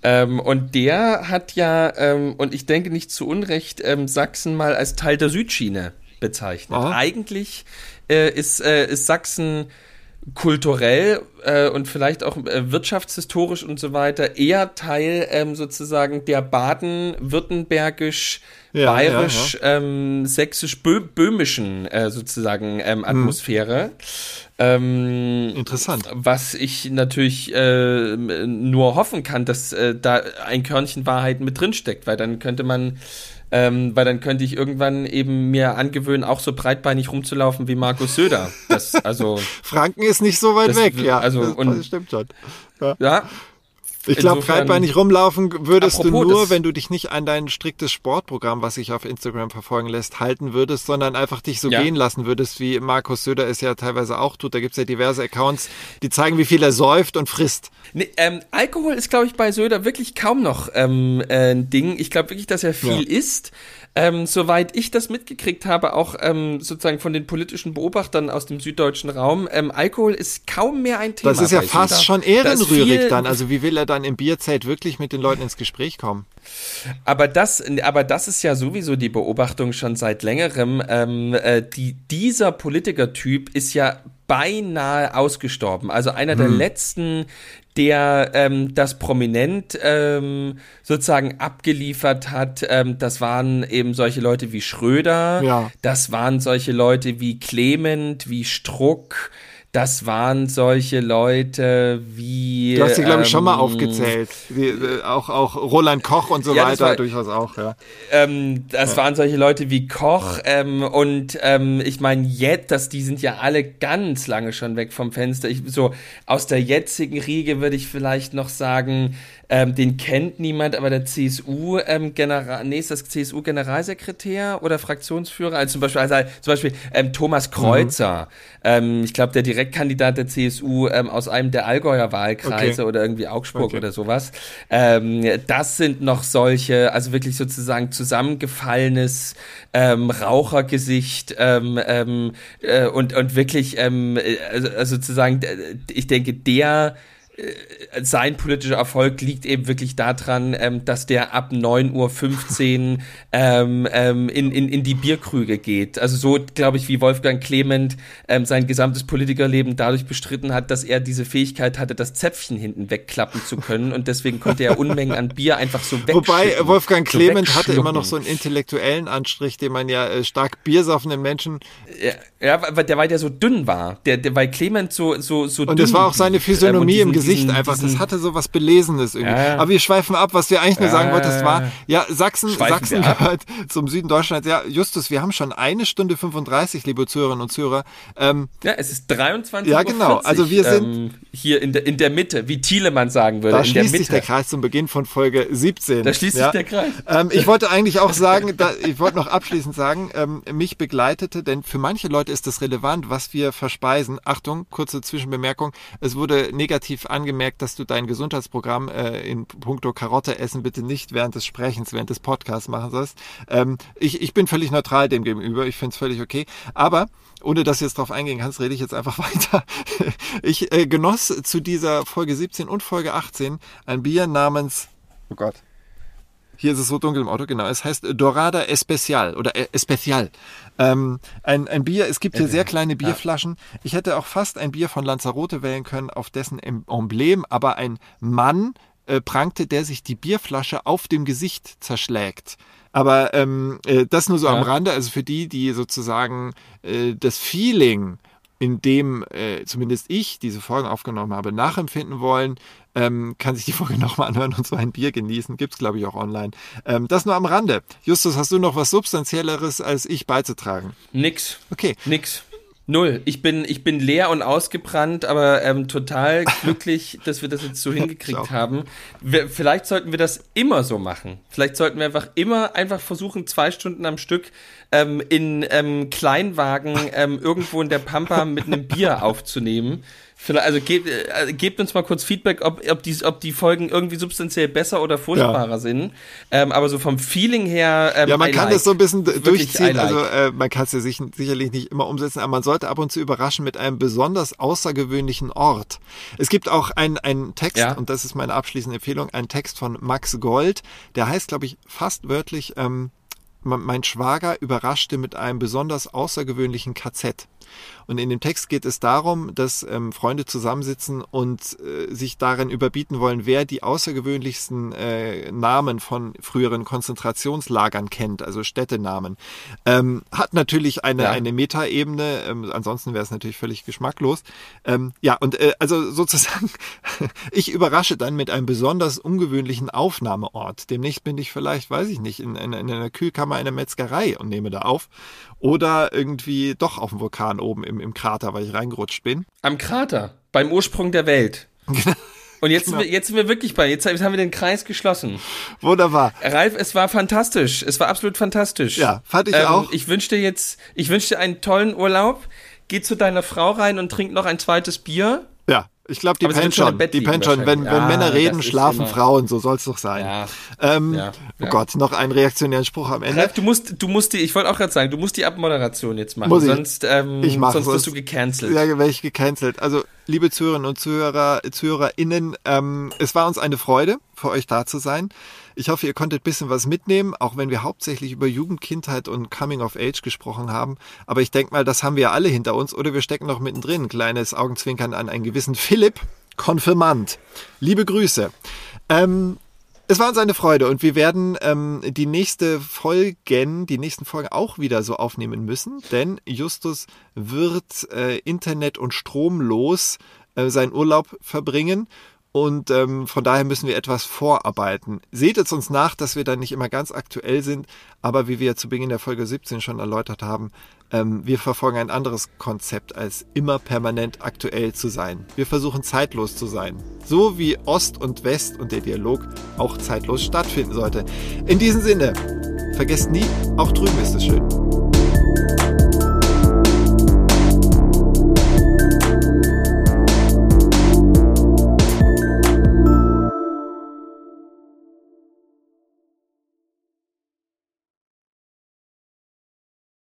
Ähm, und der hat ja, ähm, und ich denke nicht zu Unrecht, ähm, Sachsen mal als Teil der Südschiene bezeichnet. Aha. Eigentlich äh, ist, äh, ist Sachsen kulturell äh, und vielleicht auch äh, wirtschaftshistorisch und so weiter eher Teil ähm, sozusagen der baden-württembergisch ja, bayerisch ja, ja. Ähm, sächsisch böhmischen äh, sozusagen ähm, hm. Atmosphäre. Ähm, Interessant. Was ich natürlich äh, nur hoffen kann, dass äh, da ein Körnchen Wahrheit mit drin steckt, weil dann könnte man ähm, weil dann könnte ich irgendwann eben mir angewöhnen, auch so breitbeinig rumzulaufen wie Markus Söder. Das, also Franken ist nicht so weit das, weg, ja. Also, das, und, das stimmt schon. Ja. ja ich glaube, breitbeinig rumlaufen würdest du nur, wenn du dich nicht an dein striktes Sportprogramm, was sich auf Instagram verfolgen lässt, halten würdest, sondern einfach dich so ja. gehen lassen würdest, wie Markus Söder es ja teilweise auch tut. Da gibt's ja diverse Accounts, die zeigen, wie viel er säuft und frisst. Nee, ähm, Alkohol ist, glaube ich, bei Söder wirklich kaum noch ähm, äh, ein Ding. Ich glaube wirklich, dass er viel ja. isst. Ähm, soweit ich das mitgekriegt habe, auch ähm, sozusagen von den politischen Beobachtern aus dem süddeutschen Raum, ähm, Alkohol ist kaum mehr ein Thema. Das ist ja fast Süder. schon ehrenrührig dann. Also wie will er dann im Bierzelt wirklich mit den Leuten ins Gespräch kommen? Aber das, aber das ist ja sowieso die Beobachtung schon seit längerem. Ähm, äh, die, dieser Politikertyp ist ja beinahe ausgestorben. Also einer hm. der letzten, der ähm, das prominent ähm, sozusagen abgeliefert hat. Ähm, das waren eben solche Leute wie Schröder, ja. das waren solche Leute wie Clement, wie Struck, das waren solche Leute wie. Du hast sie, glaube ich, schon mal ähm, aufgezählt. Wie, äh, auch, auch Roland Koch und so ja, weiter, war, durchaus auch, ja. Ähm, das ja. waren solche Leute wie Koch ähm, und ähm, ich meine, jetzt, das, die sind ja alle ganz lange schon weg vom Fenster. Ich, so aus der jetzigen Riege würde ich vielleicht noch sagen, ähm, den kennt niemand, aber der CSU ähm, General, nee, ist das CSU Generalsekretär oder Fraktionsführer, also zum Beispiel, also, zum Beispiel ähm, Thomas Kreuzer, mhm. ähm, ich glaube der Direktkandidat der CSU ähm, aus einem der Allgäuer Wahlkreise okay. oder irgendwie Augsburg okay. oder sowas. Ähm, das sind noch solche, also wirklich sozusagen zusammengefallenes ähm, Rauchergesicht ähm, ähm, äh, und und wirklich ähm, äh, also, also sozusagen, ich denke der äh, sein politischer Erfolg liegt eben wirklich daran, ähm, dass der ab 9.15 Uhr ähm, ähm, in, in, in die Bierkrüge geht. Also so, glaube ich, wie Wolfgang Clement ähm, sein gesamtes Politikerleben dadurch bestritten hat, dass er diese Fähigkeit hatte, das Zäpfchen hinten wegklappen zu können und deswegen konnte er Unmengen an Bier einfach so weg. Wobei Wolfgang Clement so hatte immer noch so einen intellektuellen Anstrich, den man ja äh, stark biersaufenden Menschen. Ja, ja, weil der weil der so dünn war. Der, der weil Clement so so so und dünn. Und das war auch seine Physiognomie ähm, im Gesicht Gesicht einfach. Diesen, das hatte so was Belesenes irgendwie. Ja, Aber wir schweifen ab. Was wir eigentlich nur sagen wollten, das war, ja, Sachsen, Sachsen gehört zum Süden Deutschlands. Ja, Justus, wir haben schon eine Stunde 35, liebe Zuhörerinnen und Zuhörer. Ähm, ja, es ist 23 Ja, genau. 40, also wir sind ähm, hier in der, in der Mitte, wie Thielemann sagen würde. Da schließt der sich der Kreis zum Beginn von Folge 17. Da schließt sich der Kreis. Ähm, ich wollte eigentlich auch sagen, da, ich wollte noch abschließend sagen, ähm, mich begleitete, denn für manche Leute ist das relevant, was wir verspeisen. Achtung, kurze Zwischenbemerkung. Es wurde negativ angemerkt, dass du dein Gesundheitsprogramm äh, in puncto Karotte essen bitte nicht während des Sprechens, während des Podcasts machen sollst. Ähm, ich, ich bin völlig neutral dem gegenüber. Ich finde es völlig okay. Aber ohne dass du jetzt drauf eingehen kannst, rede ich jetzt einfach weiter. Ich äh, genoss zu dieser Folge 17 und Folge 18 ein Bier namens, oh Gott, hier ist es so dunkel im Auto, genau. Es heißt Dorada Especial oder äh, Especial. Ähm, ein, ein Bier, es gibt hier sehr kleine Bierflaschen. Ich hätte auch fast ein Bier von Lanzarote wählen können, auf dessen Emblem aber ein Mann äh, prangte, der sich die Bierflasche auf dem Gesicht zerschlägt. Aber ähm, äh, das nur so Ja. am Rande, also für die, die sozusagen äh, das Feeling, in dem äh, zumindest ich diese Folgen aufgenommen habe, nachempfinden wollen, ähm, kann sich die Folge nochmal anhören und so ein Bier genießen. Gibt's glaube ich, auch online. Ähm, das nur am Rande. Justus, hast du noch was Substanzielleres als ich beizutragen? Nix. Okay. Nix. Null. Ich bin, ich bin leer und ausgebrannt, aber ähm, total glücklich, dass wir das jetzt so hingekriegt haben. Wir, vielleicht sollten wir das immer so machen. Vielleicht sollten wir einfach immer einfach versuchen, zwei Stunden am Stück ähm, in ähm, Kleinwagen ähm, irgendwo in der Pampa mit einem Bier aufzunehmen. Vielleicht, also gebt, äh, gebt uns mal kurz Feedback, ob, ob, die, ob die Folgen irgendwie substanziell besser oder furchtbarer sind. Ähm, aber so vom Feeling her. Ähm, Ja, man I kann like. das so ein bisschen Wirklich, durchziehen. like. Also äh, man kann es ja sich, sicherlich nicht immer umsetzen, aber man sollte ab und zu überraschen mit einem besonders außergewöhnlichen Ort. Es gibt auch einen, einen Text, Ja. und das ist meine abschließende Empfehlung, einen Text von Max Gold, der heißt, glaube ich, fast wörtlich, ähm, "Me- mein Schwager überraschte mit einem besonders außergewöhnlichen KZ. Und in dem Text geht es darum, dass ähm, Freunde zusammensitzen und äh, sich darin überbieten wollen, wer die außergewöhnlichsten äh, Namen von früheren Konzentrationslagern kennt, also Städtenamen. Ähm, hat natürlich eine, Ja. eine Metaebene, ähm, ansonsten wäre es natürlich völlig geschmacklos. Ähm, ja, und äh, also sozusagen, ich überrasche dann mit einem besonders ungewöhnlichen Aufnahmeort. Demnächst bin ich vielleicht, weiß ich nicht, in, in, in einer Kühlkammer einer Metzgerei und nehme da auf. Oder irgendwie doch auf dem Vulkan oben im, im Krater, weil ich reingerutscht bin. Am Krater, beim Ursprung der Welt. Und jetzt, Genau. sind wir, jetzt sind wir wirklich bei, jetzt haben wir den Kreis geschlossen. Wunderbar. Ralf, es war fantastisch. Es war absolut fantastisch. Ja, fand ich ähm, auch. Ich wünsche dir jetzt, ich wünsche dir einen tollen Urlaub. Geh zu deiner Frau rein und trink noch ein zweites Bier. Ich glaube, die pennt schon Die pennt schon. Wenn, Ja, Männer reden, schlafen immer- Frauen. So soll's doch sein. Ja. Ähm, Ja, Oh. Gott, noch einen reaktionären Spruch am Ende. Ralf, du musst, du musst die, ich wollte auch gerade sagen, du musst die Abmoderation jetzt machen. Muss ich. Sonst, ähm, Ich mach, sonst wirst du gecancelt. Ja, werde ich gecancelt. Also, liebe Zuhörerinnen und Zuhörer, ZuhörerInnen, ähm, es war uns eine Freude, für euch da zu sein. Ich hoffe, ihr konntet ein bisschen was mitnehmen, auch wenn wir hauptsächlich über Jugend, Kindheit und Coming of Age gesprochen haben. Aber ich denke mal, das haben wir alle hinter uns oder wir stecken noch mittendrin. Ein kleines Augenzwinkern an einen gewissen Philipp, Konfirmand. Liebe Grüße. Ähm, es war uns eine Freude und wir werden ähm, die nächste Folgen, die nächsten Folgen auch wieder so aufnehmen müssen, denn Justus wird äh, Internet und stromlos äh, seinen Urlaub verbringen und ähm, von daher müssen wir etwas vorarbeiten. Seht es uns nach, dass wir dann nicht immer ganz aktuell sind, aber wie wir zu Beginn der Folge 17 schon erläutert haben, ähm, wir verfolgen ein anderes Konzept, als immer permanent aktuell zu sein. Wir versuchen zeitlos zu sein. So wie Ost und West und der Dialog auch zeitlos stattfinden sollte. In diesem Sinne, vergesst nie, auch drüben ist es schön.